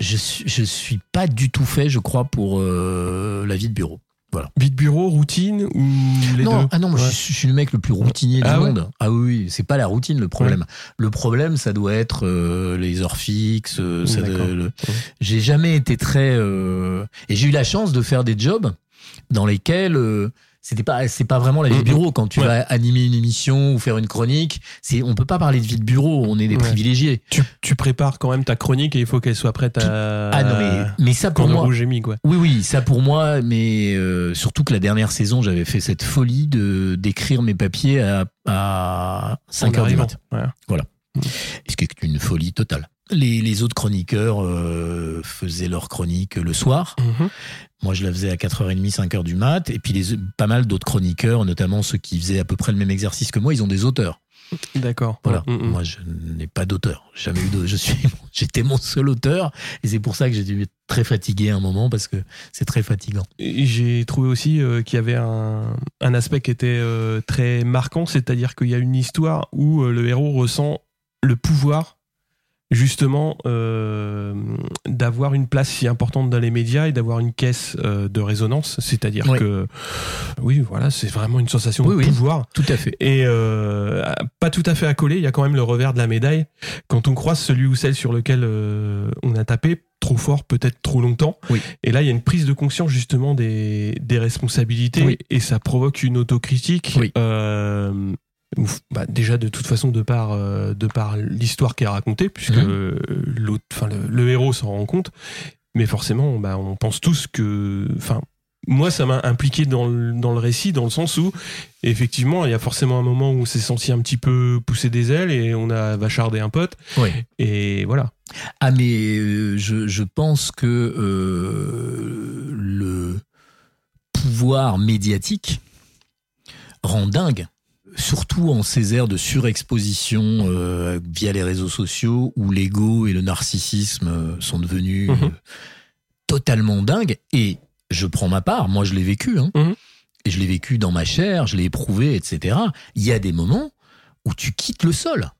Speaker 2: je suis, je suis pas du tout fait, je crois, pour euh, la vie de bureau.
Speaker 1: Vie de bureau, routine ou les
Speaker 2: non,
Speaker 1: deux
Speaker 2: ah non,
Speaker 1: Ouais.
Speaker 2: je, suis- je suis le mec le plus routinier
Speaker 1: Ah
Speaker 2: du
Speaker 1: ouais
Speaker 2: monde. Ah oui, c'est pas la routine le problème. Le problème, ça doit être euh, les heures fixes. euh, doit- le- J'ai jamais été très euh, et j'ai eu la chance de faire des jobs dans lesquels euh, c'était pas c'est pas vraiment la vie de bureau quand tu
Speaker 1: Ouais.
Speaker 2: vas animer une émission ou faire une chronique. C'est on peut pas parler de vie de bureau. On est des
Speaker 1: Ouais.
Speaker 2: privilégiés.
Speaker 1: tu, tu prépares quand même ta chronique et il faut qu'elle soit prête à.
Speaker 2: Ah non mais mais ça pour moi.
Speaker 1: quoi.
Speaker 2: Oui, oui, ça pour moi, mais euh, surtout que la dernière saison, j'avais fait cette folie de d'écrire mes papiers à, à 5
Speaker 1: En
Speaker 2: heures du matin.
Speaker 1: Ouais.
Speaker 2: Ce qui est une folie totale. Les, les autres chroniqueurs euh, faisaient leur chronique le soir.
Speaker 1: Mhm.
Speaker 2: Moi, je la faisais à 4h30, 5h du mat. Et puis, les, pas mal d'autres chroniqueurs, notamment ceux qui faisaient à peu près le même exercice que moi, ils ont des auteurs.
Speaker 1: D'accord.
Speaker 2: Voilà.
Speaker 1: Mhm.
Speaker 2: Moi, je n'ai pas d'auteur. Jamais eu je suis, j'étais mon seul auteur. Et c'est pour ça que j'ai dû être très fatigué à un moment parce que c'est très fatigant.
Speaker 1: J'ai trouvé aussi euh, qu'il y avait un, un aspect qui était euh, très marquant, c'est-à-dire qu'il y a une histoire où euh, le héros ressent le pouvoir justement euh, d'avoir une place si importante dans les médias et d'avoir une caisse euh, de résonance, c'est-à-dire
Speaker 2: Oui.
Speaker 1: que oui, voilà, c'est vraiment une sensation
Speaker 2: Oui,
Speaker 1: de
Speaker 2: oui.
Speaker 1: pouvoir.
Speaker 2: Tout à fait.
Speaker 1: Et euh, pas tout à fait accolé, il y a quand même le revers de la médaille. Quand on croise celui ou celle sur lequel euh, on a tapé, trop fort, peut-être trop longtemps.
Speaker 2: Oui.
Speaker 1: Et là, il y a une prise de conscience justement des, des responsabilités
Speaker 2: Oui.
Speaker 1: et ça provoque une autocritique.
Speaker 2: Oui.
Speaker 1: Euh, bah, déjà de toute façon de par euh, de par l'histoire qui est racontée puisque euh, l'autre enfin le, le héros s'en rend compte mais forcément bah, on pense tous que enfin moi ça m'a impliqué dans le, dans le récit dans le sens où effectivement il y a forcément un moment où on s'est senti un petit peu pousser des ailes et on a vachardé un pote
Speaker 2: Oui.
Speaker 1: et voilà
Speaker 2: Ah mais euh, je, je pense que euh, le pouvoir médiatique rend dingue. Surtout en ces ères de surexposition euh, via les réseaux sociaux où l'ego et le narcissisme euh, sont devenus
Speaker 1: Mhm.
Speaker 2: euh, totalement dingues. Et je prends ma part, moi je l'ai vécu. Hein.
Speaker 1: Mhm.
Speaker 2: Et je l'ai vécu dans ma chair, je l'ai éprouvé, etc. Il y a des moments où tu quittes le sol.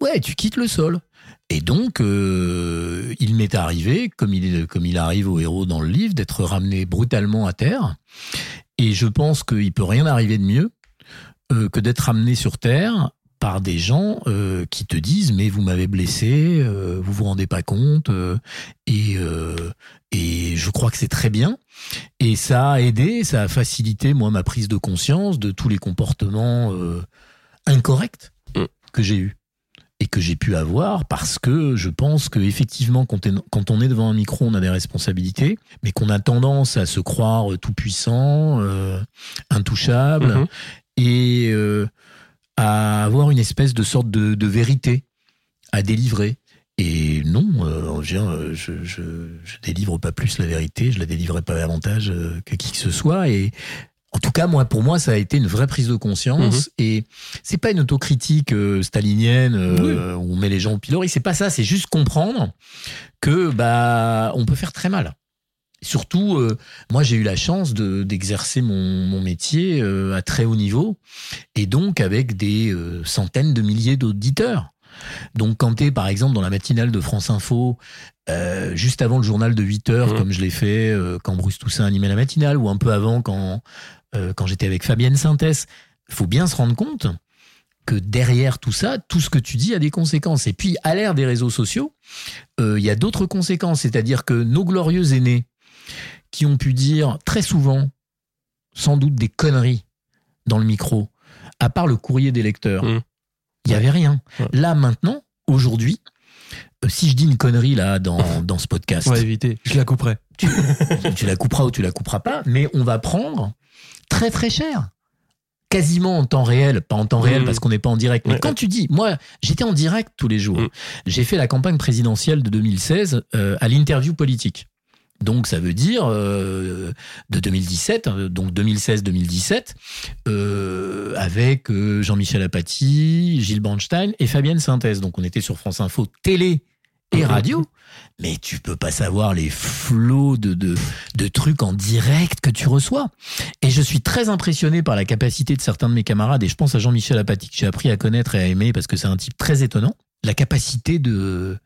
Speaker 2: Ouais, tu quittes le sol. Et donc, euh, il m'est arrivé, comme il, comme il arrive au héros dans le livre, d'être ramené brutalement à terre. Et je pense qu'il peut rien arriver de mieux euh, que d'être ramené sur terre par des gens euh, qui te disent mais vous m'avez blessé, euh, vous vous rendez pas compte et et je crois que c'est très bien et ça a aidé, ça a facilité moi ma prise de conscience de tous les comportements incorrects
Speaker 1: Mm.
Speaker 2: que j'ai eu et que j'ai pu avoir parce que je pense que effectivement quand, on est devant un micro on a des responsabilités mais qu'on a tendance à se croire tout puissant euh, intouchable
Speaker 1: Mhm.
Speaker 2: Et euh, à avoir une espèce de sorte de, de vérité à délivrer. Et non, euh, je, je, je, je délivre pas plus la vérité, je la délivrerai pas davantage euh, que qui que ce soit. Et en tout cas, moi, pour moi, ça a été une vraie prise de conscience. Et c'est pas une autocritique euh, stalinienne euh, où on met les gens au pilori. C'est pas ça. C'est juste comprendre que bah on peut faire très mal. Surtout, euh, moi, j'ai eu la chance de d'exercer mon, mon métier euh, à très haut niveau et donc avec des euh, centaines de milliers d'auditeurs. Donc, quand tu es, par exemple, dans la matinale de France Info, euh, juste avant le journal de 8 heures,
Speaker 1: Mhm.
Speaker 2: comme je l'ai fait euh, quand Bruce Toussaint animait la matinale, ou un peu avant quand, euh, quand j'étais avec Fabienne Synthès, faut bien se rendre compte que derrière tout ça, tout ce que tu dis a des conséquences. Et puis, à l'ère des réseaux sociaux, euh, il y a d'autres conséquences. C'est-à-dire que nos glorieux aînés, qui ont pu dire très souvent, sans doute des conneries dans le micro, à part le courrier des lecteurs, il
Speaker 1: Mm.
Speaker 2: n'y avait rien.
Speaker 1: Ouais.
Speaker 2: Là, maintenant, aujourd'hui, euh, si je dis une connerie là dans, dans ce podcast,
Speaker 1: On va éviter. Je la couperai.
Speaker 2: tu, tu la couperas ou tu la couperas pas, mais on va prendre très très cher. Quasiment en temps réel, pas en temps réel
Speaker 1: Mhm.
Speaker 2: parce qu'on n'est pas en direct. Mais
Speaker 1: Ouais,
Speaker 2: quand
Speaker 1: ouais.
Speaker 2: tu dis, moi, j'étais en direct tous les jours.
Speaker 1: Mhm.
Speaker 2: J'ai fait la campagne présidentielle de 2016 euh, à l'interview politique. Donc ça veut dire euh, de 2017, euh, donc 2016-2017, euh, avec euh, Jean-Michel Apathy, Gilles Bernstein et Fabienne Synthèse. Donc on était sur France Info télé et radio. Mais tu peux pas savoir les flots de, de, de trucs en direct que tu reçois. Et je suis très impressionné par la capacité de certains de mes camarades, et je pense à Jean-Michel Apathy que j'ai appris à connaître et à aimer parce que c'est un type très étonnant. La capacité de,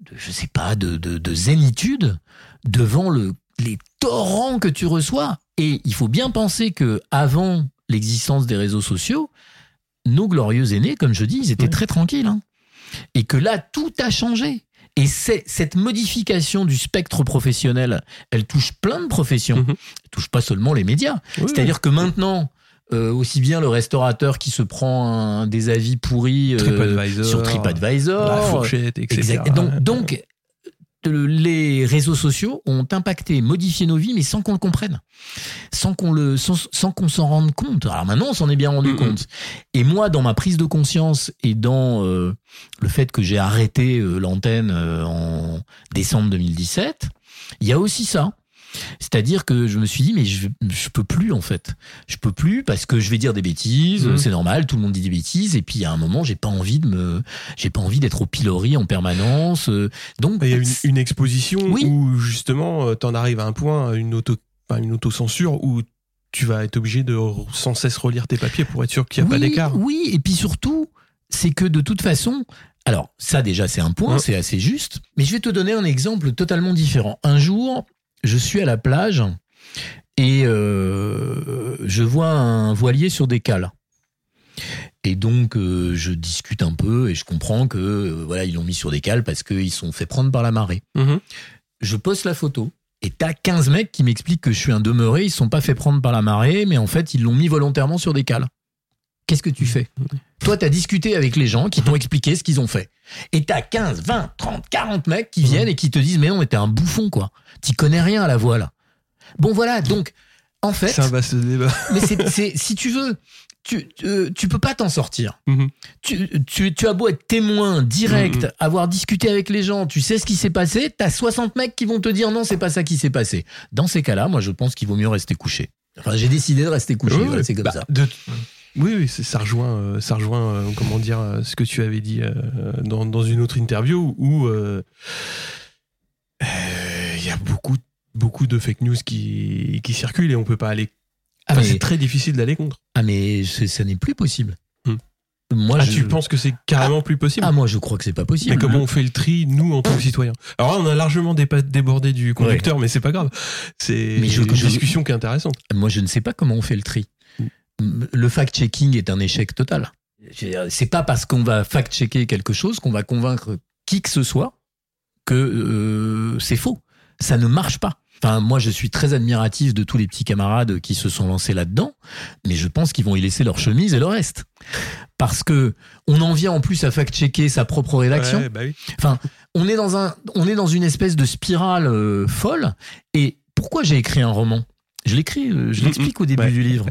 Speaker 2: de je sais pas, de, de, de zénitude devant le, les torrents que tu reçois. Et il faut bien penser que avant l'existence des réseaux sociaux, nos glorieux aînés, comme je dis, ils étaient
Speaker 1: Ouais.
Speaker 2: très tranquilles. hein. Et que là, tout a changé. Et cette modification du spectre professionnel, elle touche plein de professions.
Speaker 1: Mhm.
Speaker 2: Elle touche pas seulement les médias.
Speaker 1: Oui,
Speaker 2: C'est-à-dire que maintenant, euh, aussi bien le restaurateur qui se prend un- des avis pourris euh,
Speaker 1: TripAdvisor,
Speaker 2: sur TripAdvisor,
Speaker 1: la fourchette, etc.
Speaker 2: Exact. Donc, donc, euh, les réseaux sociaux ont impacté, modifié nos vies, mais sans qu'on le comprenne, sans qu'on le, sans, sans qu'on s'en rende compte. Alors maintenant, on s'en est bien rendu compte. Et moi, dans ma prise de conscience et dans euh, le fait que j'ai arrêté euh, l'antenne euh, en décembre 2017, il y a aussi ça. C'est-à-dire que je me suis dit mais je je peux plus en fait. Je peux plus parce que je vais dire des bêtises,
Speaker 1: Mhm.
Speaker 2: c'est normal, tout le monde dit des bêtises et puis à un moment, j'ai pas envie de me j'ai pas envie d'être au pilori en permanence. euh, Donc
Speaker 1: Il y a une, une exposition
Speaker 2: Oui.
Speaker 1: où justement, tu en arrives à un point, une auto, une autocensure où tu vas être obligé de sans cesse relire tes papiers pour être sûr qu'il n'y a pas d'écart.
Speaker 2: Oui, et puis surtout, c'est que de toute façon, alors ça déjà c'est un point,
Speaker 1: Ouais.
Speaker 2: c'est assez juste, mais je vais te donner un exemple totalement différent. Un jour, je suis à la plage et euh, je vois un voilier sur des cales. Et donc euh, je discute un peu et je comprends que euh, voilà ils l'ont mis sur des cales parce qu'ils sont fait prendre par la marée.
Speaker 1: Mhm.
Speaker 2: Je poste la photo. Et t'as 15 mecs qui m'expliquent que je suis un demeuré, ils sont pas fait prendre par la marée, mais en fait, ils l'ont mis volontairement sur des cales. Qu'est-ce que tu fais Toi, t'as discuté avec les gens qui t'ont expliqué ce qu'ils ont fait. Et t'as 15, 20, 30, 40 mecs qui viennent et qui te disent, mais non, mais t'es un bouffon, quoi. T'y connais rien à la voile. Bon, voilà, donc, en fait,
Speaker 1: C'est un vaste débat.
Speaker 2: mais c'est, si tu veux, tu, tu, tu peux pas t'en sortir.
Speaker 1: Mhm.
Speaker 2: Tu, tu, tu as beau être témoin direct,
Speaker 1: Mhm.
Speaker 2: avoir discuté avec les gens, tu sais ce qui s'est passé, t'as 60 mecs qui vont te dire non, c'est pas ça qui s'est passé. Dans ces cas-là, moi je pense qu'il vaut mieux rester couché. Enfin, j'ai décidé de rester couché, voilà, c'est comme
Speaker 1: Bah,
Speaker 2: ça.
Speaker 1: de- Oui, ça rejoint, euh, ça rejoint, euh, comment dire, euh, ce que tu avais dit dans, dans une autre interview où il y a beaucoup, beaucoup de fake news qui, qui circulent et on peut pas aller.
Speaker 2: Ah
Speaker 1: Enfin, C'est très difficile d'aller contre.
Speaker 2: ah, mais ça n'est plus possible.
Speaker 1: Hmm.
Speaker 2: Moi,
Speaker 1: Ah,
Speaker 2: je,
Speaker 1: tu penses que c'est carrément plus possible?
Speaker 2: Ah, moi je crois que c'est pas possible.
Speaker 1: Mais comment on fait le tri, nous, en tant que citoyens? Alors là, on a largement débordé du conducteur, mais c'est pas grave. C'est
Speaker 2: je-
Speaker 1: une
Speaker 2: je-
Speaker 1: discussion qui est intéressante.
Speaker 2: Moi je ne sais pas comment on fait le tri. Le fact-checking est un échec total. C'est pas parce qu'on va fact-checker quelque chose qu'on va convaincre qui que ce soit que euh, c'est faux. Ça ne marche pas. Enfin, moi, je suis très admiratif de tous les petits camarades qui se sont lancés là-dedans, mais je pense qu'ils vont y laisser leur chemise et le reste. Parce que on en vient en plus à fact-checker sa propre rédaction.
Speaker 1: Ouais, bah oui.
Speaker 2: Enfin, on est dans un, on est dans une espèce de spirale euh, folle. Et pourquoi j'ai écrit un roman? Je l'écris, euh, je l'explique au début
Speaker 1: Ouais.
Speaker 2: du livre.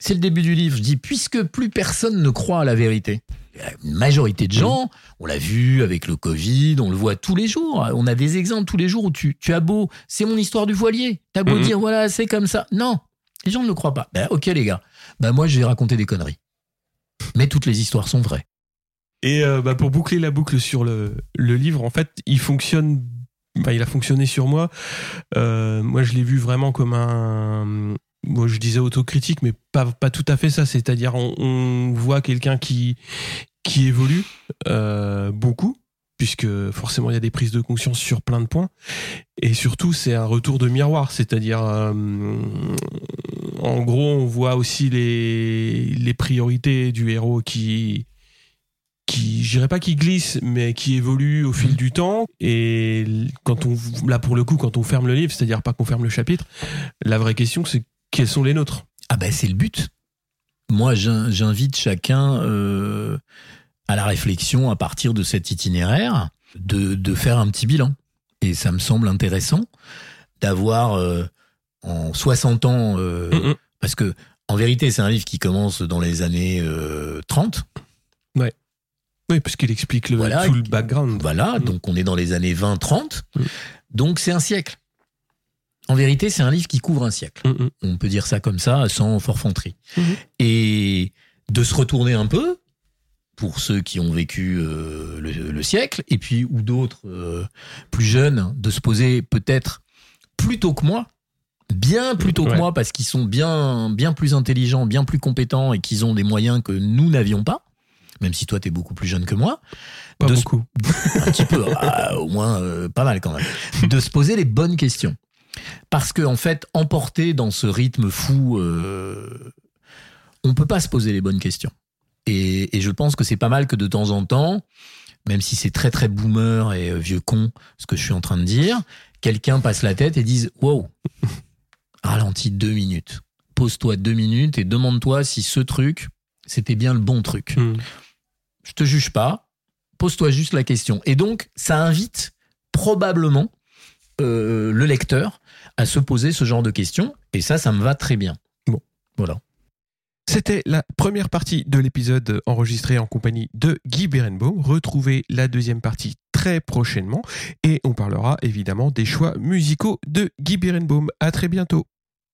Speaker 2: C'est le début du livre. Je dis puisque plus personne ne croit à la vérité. Une majorité de gens, on l'a vu avec le Covid, on le voit tous les jours. On a des exemples tous les jours où tu, tu as beau, c'est mon histoire du voilier. T'as beau
Speaker 1: Mhm.
Speaker 2: dire voilà, c'est comme ça. Non, les gens ne le croient pas. Ben, ok les gars, ben moi je vais raconter des conneries. Mais toutes les histoires sont vraies.
Speaker 1: Et euh, bah, pour boucler la boucle sur le, le livre, en fait, il fonctionne. Enfin, il a fonctionné sur moi. Euh, moi, je l'ai vu vraiment comme un. Moi, je disais autocritique, mais pas, pas tout à fait ça. C'est-à-dire, on, voit quelqu'un qui, qui évolue euh, beaucoup, puisque forcément, il y a des prises de conscience sur plein de points. Et surtout, c'est un retour de miroir. C'est-à-dire, euh, en gros, on voit aussi les, les priorités du héros qui qui, je dirais pas qui glisse, mais qui évolue au fil du temps. Et quand on, là pour le coup, quand on ferme le livre, c'est-à-dire pas qu'on ferme le chapitre, la vraie question c'est quels sont les nôtres?
Speaker 2: Ah ben c'est le but. Moi, j'in- j'invite chacun euh, à la réflexion à partir de cet itinéraire, de, de faire un petit bilan. Et ça me semble intéressant d'avoir euh, en 60 ans, euh, parce que en vérité, c'est un livre qui commence dans les années euh, 30.
Speaker 1: Oui, puisqu'il explique le,
Speaker 2: Voilà.
Speaker 1: tout le background.
Speaker 2: Voilà,
Speaker 1: Mm.
Speaker 2: donc on est dans les années 20-30.
Speaker 1: Mm.
Speaker 2: Donc c'est un siècle. En vérité, c'est un livre qui couvre un siècle.
Speaker 1: Mm, mm.
Speaker 2: On peut dire ça comme ça, sans forfanterie.
Speaker 1: Mhm.
Speaker 2: Et de se retourner un peu, pour ceux qui ont vécu euh, le, le siècle, et puis ou d'autres euh, plus jeunes, de se poser peut-être plus tôt que moi, bien plus tôt que
Speaker 1: Ouais.
Speaker 2: moi, parce qu'ils sont bien, bien plus intelligents, bien plus compétents, et qu'ils ont des moyens que nous n'avions pas, même si toi, tu es beaucoup plus jeune que moi
Speaker 1: Pas
Speaker 2: de se-
Speaker 1: beaucoup.
Speaker 2: un petit peu, ah, au moins euh, pas mal quand même, de se poser les bonnes questions. Parce que en fait, emporté dans ce rythme fou, euh, on peut pas se poser les bonnes questions. Et, et je pense que c'est pas mal que de temps en temps, même si c'est très très boomer et euh, vieux con, ce que je suis en train de dire, quelqu'un passe la tête et dise wow, ralentis deux minutes, pose-toi deux minutes et demande-toi si ce truc c'était bien le bon truc
Speaker 1: Mm.
Speaker 2: je te juge pas, pose-toi juste la question. Et donc, ça invite probablement euh, le lecteur à se poser ce genre de questions. Et ça, ça me va très bien.
Speaker 1: Bon.
Speaker 2: Voilà.
Speaker 1: C'était la première partie de l'épisode enregistré en compagnie de Guy Berenbaum. Retrouvez la deuxième partie très prochainement et on parlera évidemment des choix musicaux de Guy Berenbaum. À très bientôt.